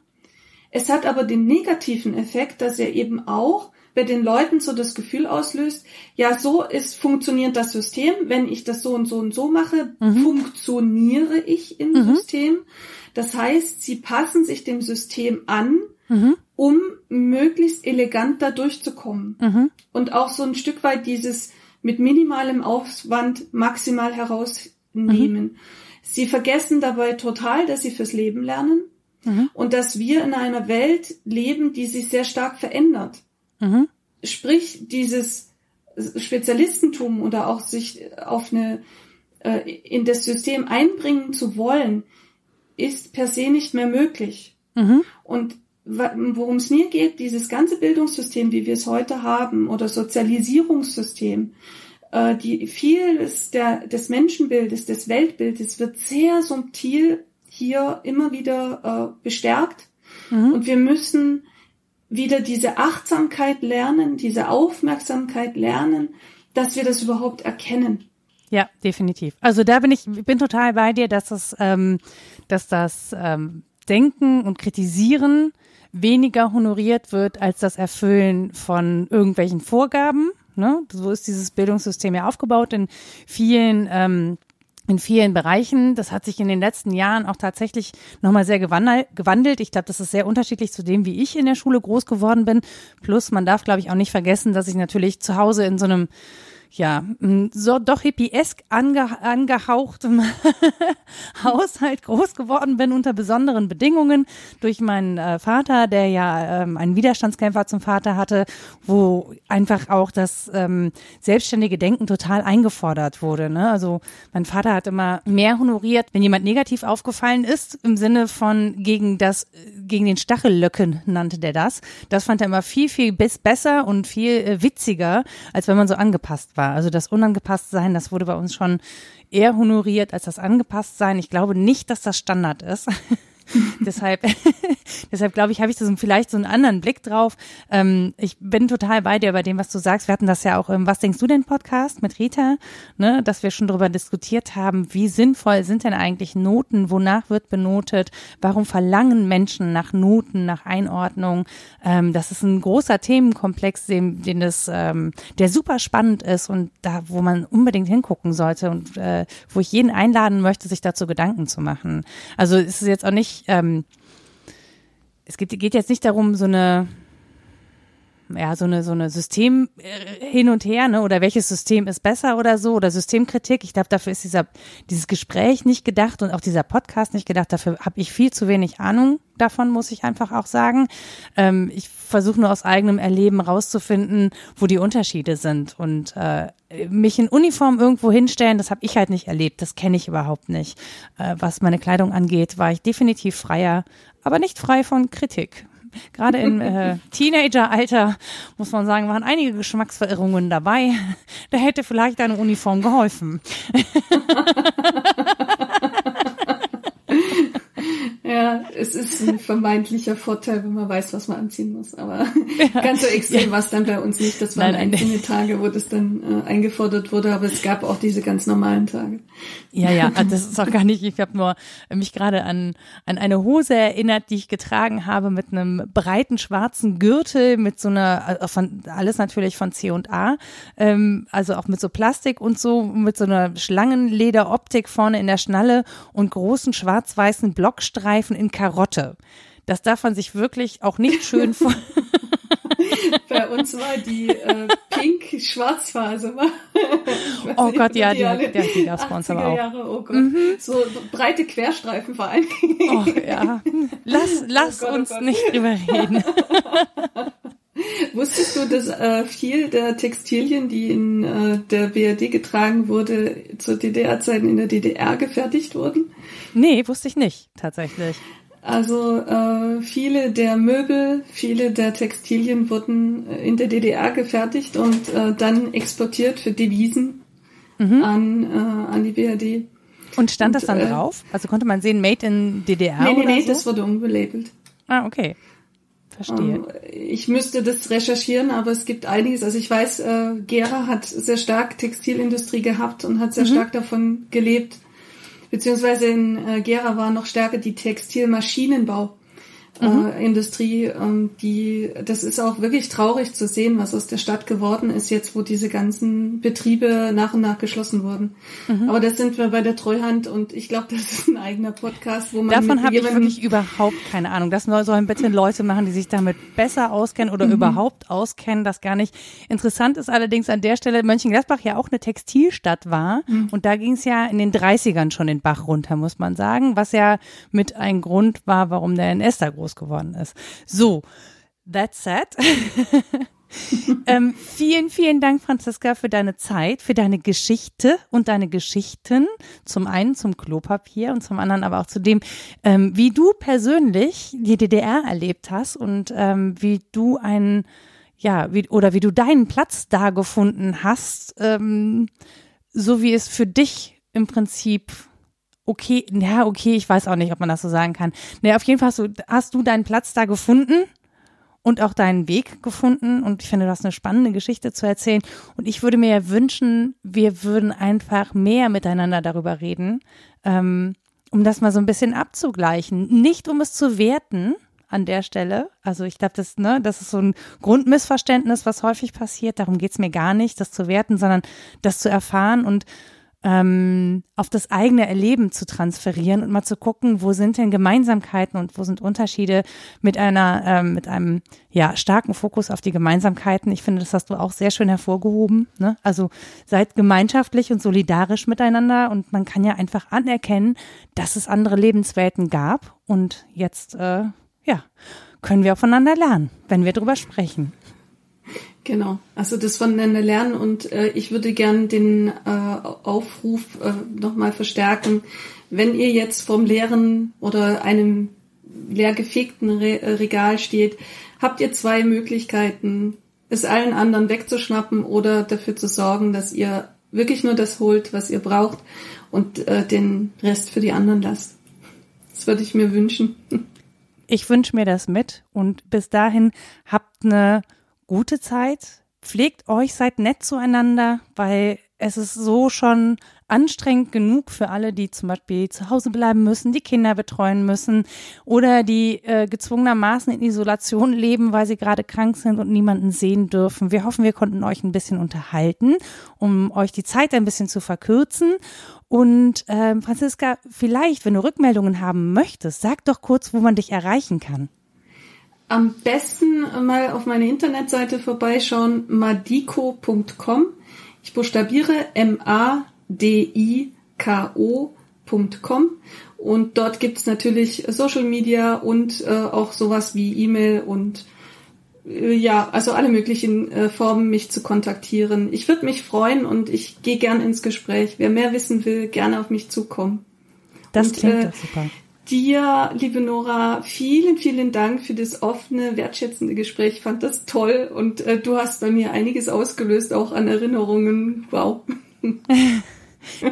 Es hat aber den negativen Effekt, dass er eben auch bei den Leuten so das Gefühl auslöst, ja, so ist funktioniert das System. Wenn ich das so und so und so mache, mhm. funktioniere ich im mhm. System. Das heißt, sie passen sich dem System an, mhm. um möglichst elegant da durchzukommen. Mhm. Und auch so ein Stück weit dieses mit minimalem Aufwand maximal herausnehmen. Mhm. Sie vergessen dabei total, dass sie fürs Leben lernen mhm. und dass wir in einer Welt leben, die sich sehr stark verändert. Mhm. Sprich, dieses Spezialistentum oder auch sich auf eine äh, in das System einbringen zu wollen, ist per se nicht mehr möglich. Mhm. Und worum es mir geht, dieses ganze Bildungssystem, wie wir es heute haben, oder Sozialisierungssystem, äh, die vieles der, des Menschenbildes, des Weltbildes wird sehr subtil hier immer wieder äh, bestärkt. Mhm. Und wir müssen wieder diese Achtsamkeit lernen, diese Aufmerksamkeit lernen, dass wir das überhaupt erkennen. Ja, definitiv. Also da bin ich bin total bei dir, dass das, ähm, dass das ähm, Denken und Kritisieren weniger honoriert wird als das Erfüllen von irgendwelchen Vorgaben. Ne? So ist dieses Bildungssystem ja aufgebaut in vielen ähm, in vielen Bereichen. Das hat sich in den letzten Jahren auch tatsächlich nochmal sehr gewandelt. Ich glaube, das ist sehr unterschiedlich zu dem, wie ich in der Schule groß geworden bin. Plus, man darf, glaube ich, auch nicht vergessen, dass ich natürlich zu Hause in so einem ja, so doch hippiesk ange, angehauchtem Haushalt groß geworden bin unter besonderen Bedingungen durch meinen äh, Vater, der ja ähm, einen Widerstandskämpfer zum Vater hatte, wo einfach auch das ähm, selbstständige Denken total eingefordert wurde. Ne? Also mein Vater hat immer mehr honoriert, wenn jemand negativ aufgefallen ist, im Sinne von gegen das, gegen den Stachellöcken nannte der das. Das fand er immer viel, viel besser und viel äh, witziger, als wenn man so angepasst war war. Also das Unangepasstsein, das wurde bei uns schon eher honoriert als das Angepasstsein. Ich glaube nicht, dass das Standard ist. deshalb, deshalb glaube ich, habe ich so vielleicht so einen anderen Blick drauf. Ähm, ich bin total bei dir bei dem, was du sagst. Wir hatten das ja auch im Was denkst du denn Podcast mit Rita, ne, dass wir schon darüber diskutiert haben, wie sinnvoll sind denn eigentlich Noten, wonach wird benotet, warum verlangen Menschen nach Noten, nach Einordnung. Ähm, das ist ein großer Themenkomplex, den, den es, ähm, der super spannend ist und da, wo man unbedingt hingucken sollte und äh, wo ich jeden einladen möchte, sich dazu Gedanken zu machen. Also es ist jetzt auch nicht ähm, es geht, geht jetzt nicht darum, so eine ja, so eine, so eine System äh, hin und her, ne, oder welches System ist besser oder so, oder Systemkritik. Ich glaube, dafür ist dieser, dieses Gespräch nicht gedacht und auch dieser Podcast nicht gedacht. Dafür habe ich viel zu wenig Ahnung davon, muss ich einfach auch sagen. Ähm, ich versuche nur aus eigenem Erleben rauszufinden, wo die Unterschiede sind und äh, mich in Uniform irgendwo hinstellen, das habe ich halt nicht erlebt, das kenne ich überhaupt nicht. Äh, was meine Kleidung angeht, war ich definitiv freier, aber nicht frei von Kritik. Gerade im äh, Teenageralter, muss man sagen, waren einige Geschmacksverirrungen dabei. Da hätte vielleicht eine Uniform geholfen. Ja, es ist ein vermeintlicher Vorteil, wenn man weiß, was man anziehen muss. Aber ja. ganz so extrem ja. war es dann bei uns nicht. Das waren nein, nein. einzelne Tage, wo das dann äh, eingefordert wurde, aber es gab auch diese ganz normalen Tage. Ja, ja, also das ist auch gar nicht. Ich habe nur mich gerade an an eine Hose erinnert, die ich getragen habe mit einem breiten schwarzen Gürtel, mit so einer äh, von alles natürlich von C und A, ähm, also auch mit so Plastik und so mit so einer Schlangenlederoptik vorne in der Schnalle und großen schwarz-weißen Blockstreifen Streifen in Karotte. Das darf man sich wirklich auch nicht schön vor. Bei uns war die äh, Pink-Schwarzphase. oh Gott, ja, die, die, die, die gab es bei uns aber auch. Jahre, oh Gott. Mhm. So breite Querstreifen vor allem. oh ja, lass, lass oh Gott, oh uns oh nicht drüber reden. Wusstest du, dass äh, viel der Textilien, die in äh, der BRD getragen wurde, zu DDR-Zeiten in der DDR gefertigt wurden? Nee, wusste ich nicht, tatsächlich. Also äh, viele der Möbel, viele der Textilien wurden in der DDR gefertigt und äh, dann exportiert für Devisen mhm. an, äh, an die BRD. Und stand und, das dann äh, drauf? Also konnte man sehen, Made in DDR? Nee, nee, nee, so? das wurde umgelabelt. Ah, okay. Verstehe. Ähm, ich müsste das recherchieren, aber es gibt einiges. Also ich weiß, äh, Gera hat sehr stark Textilindustrie gehabt und hat sehr mhm. stark davon gelebt. Beziehungsweise in äh, Gera war noch stärker die Textilmaschinenbau. Mhm. äh, Industrie, ähm, die, das ist auch wirklich traurig zu sehen, was aus der Stadt geworden ist, jetzt wo diese ganzen Betriebe nach und nach geschlossen wurden. Mhm. Aber das sind wir bei der Treuhand und ich glaube, das ist ein eigener Podcast, wo man Davon habe ich wirklich überhaupt keine Ahnung. Das sollen bitte Leute machen, die sich damit besser auskennen oder mhm. überhaupt auskennen, das gar nicht. Interessant ist allerdings an der Stelle, Mönchengladbach ja auch eine Textilstadt war mhm. und da ging es ja in den 30ern schon den Bach runter, muss man sagen, was ja mit ein Grund war, warum der NS da groß geworden ist. So, that's said. ähm, vielen, vielen Dank, Franziska, für deine Zeit, für deine Geschichte und deine Geschichten. Zum einen zum Klopapier und zum anderen aber auch zu dem, ähm, wie du persönlich die DDR erlebt hast und ähm, wie du einen, ja, wie, oder wie du deinen Platz da gefunden hast, ähm, so wie es für dich im Prinzip okay, ja, okay, ich weiß auch nicht, ob man das so sagen kann. Nee, auf jeden Fall hast du, hast du deinen Platz da gefunden und auch deinen Weg gefunden. Und ich finde, du hast eine spannende Geschichte zu erzählen. Und ich würde mir ja wünschen, wir würden einfach mehr miteinander darüber reden, ähm, um das mal so ein bisschen abzugleichen. Nicht um es zu werten an der Stelle. Also ich glaube, das, ne, das ist so ein Grundmissverständnis, was häufig passiert. Darum geht's mir gar nicht, das zu werten, sondern das zu erfahren und ähm, auf das eigene Erleben zu transferieren und mal zu gucken, wo sind denn Gemeinsamkeiten und wo sind Unterschiede mit einer, ähm, mit einem ja starken Fokus auf die Gemeinsamkeiten. Ich finde, das hast du auch sehr schön hervorgehoben. Ne? Also seid gemeinschaftlich und solidarisch miteinander und man kann ja einfach anerkennen, dass es andere Lebenswelten gab und jetzt äh, ja können wir auch voneinander lernen, wenn wir drüber sprechen. Genau, also das voneinander lernen und äh, ich würde gern den äh, Aufruf äh, nochmal verstärken, wenn ihr jetzt vom leeren oder einem leer gefegten Re äh, Regal steht, habt ihr zwei Möglichkeiten, es allen anderen wegzuschnappen oder dafür zu sorgen, dass ihr wirklich nur das holt, was ihr braucht und äh, den Rest für die anderen lasst. Das würde ich mir wünschen. Ich wünsche mir das mit und bis dahin habt eine gute Zeit. Pflegt euch, seid nett zueinander, weil es ist so schon anstrengend genug für alle, die zum Beispiel zu Hause bleiben müssen, die Kinder betreuen müssen oder die äh, gezwungenermaßen in Isolation leben, weil sie gerade krank sind und niemanden sehen dürfen. Wir hoffen, wir konnten euch ein bisschen unterhalten, um euch die Zeit ein bisschen zu verkürzen. Und äh, Franziska, vielleicht, wenn du Rückmeldungen haben möchtest, sag doch kurz, wo man dich erreichen kann. Am besten mal auf meine Internetseite vorbeischauen, madiko.com. Ich buchstabiere M-A-D-I-K-O.com und dort gibt's natürlich Social Media und äh, auch sowas wie E-Mail und äh, ja, also alle möglichen äh, Formen, mich zu kontaktieren. Ich würde mich freuen und ich gehe gern ins Gespräch. Wer mehr wissen will, gerne auf mich zukommen. Das und, klingt äh, doch super. Dir, liebe Nora, vielen, vielen Dank für das offene, wertschätzende Gespräch. Ich fand das toll und äh, du hast bei mir einiges ausgelöst, auch an Erinnerungen. Wow.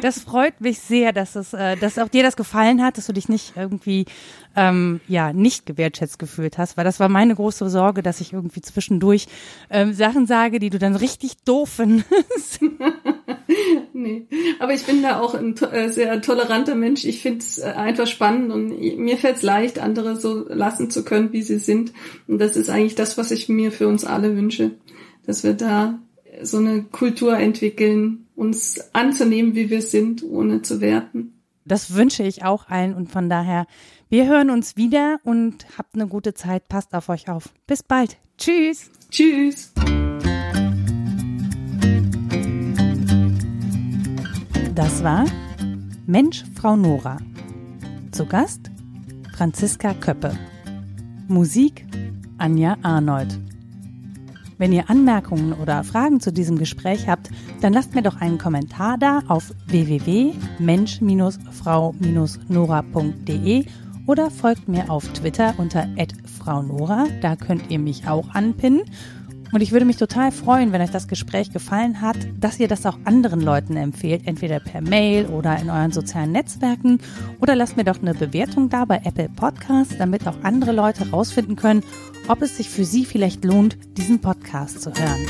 Das freut mich sehr, dass es, äh, dass auch dir das gefallen hat, dass du dich nicht irgendwie ähm, ja nicht gewertschätzt gefühlt hast, weil das war meine große Sorge, dass ich irgendwie zwischendurch ähm, Sachen sage, die du dann richtig doof findest. nee, aber ich bin da auch ein äh, sehr toleranter Mensch. Ich finde es äh, einfach spannend und mir fällt es leicht, andere so lassen zu können, wie sie sind. Und das ist eigentlich das, was ich mir für uns alle wünsche, dass wir da so eine Kultur entwickeln, uns anzunehmen, wie wir sind, ohne zu werten. Das wünsche ich auch allen und von daher, wir hören uns wieder und habt eine gute Zeit. Passt auf euch auf. Bis bald. Tschüss. Tschüss. Das war Mensch, Frau Nora. Zu Gast Franziska Köppe. Musik Anja Arnold. Wenn ihr Anmerkungen oder Fragen zu diesem Gespräch habt, dann lasst mir doch einen Kommentar da auf www.mensch-frau-nora.de oder folgt mir auf Twitter unter @fraunora. Da könnt ihr mich auch anpinnen. Und ich würde mich total freuen, wenn euch das Gespräch gefallen hat, dass ihr das auch anderen Leuten empfehlt, entweder per Mail oder in euren sozialen Netzwerken. Oder lasst mir doch eine Bewertung da bei Apple Podcasts, damit auch andere Leute rausfinden können, ob es sich für sie vielleicht lohnt, diesen Podcast zu hören.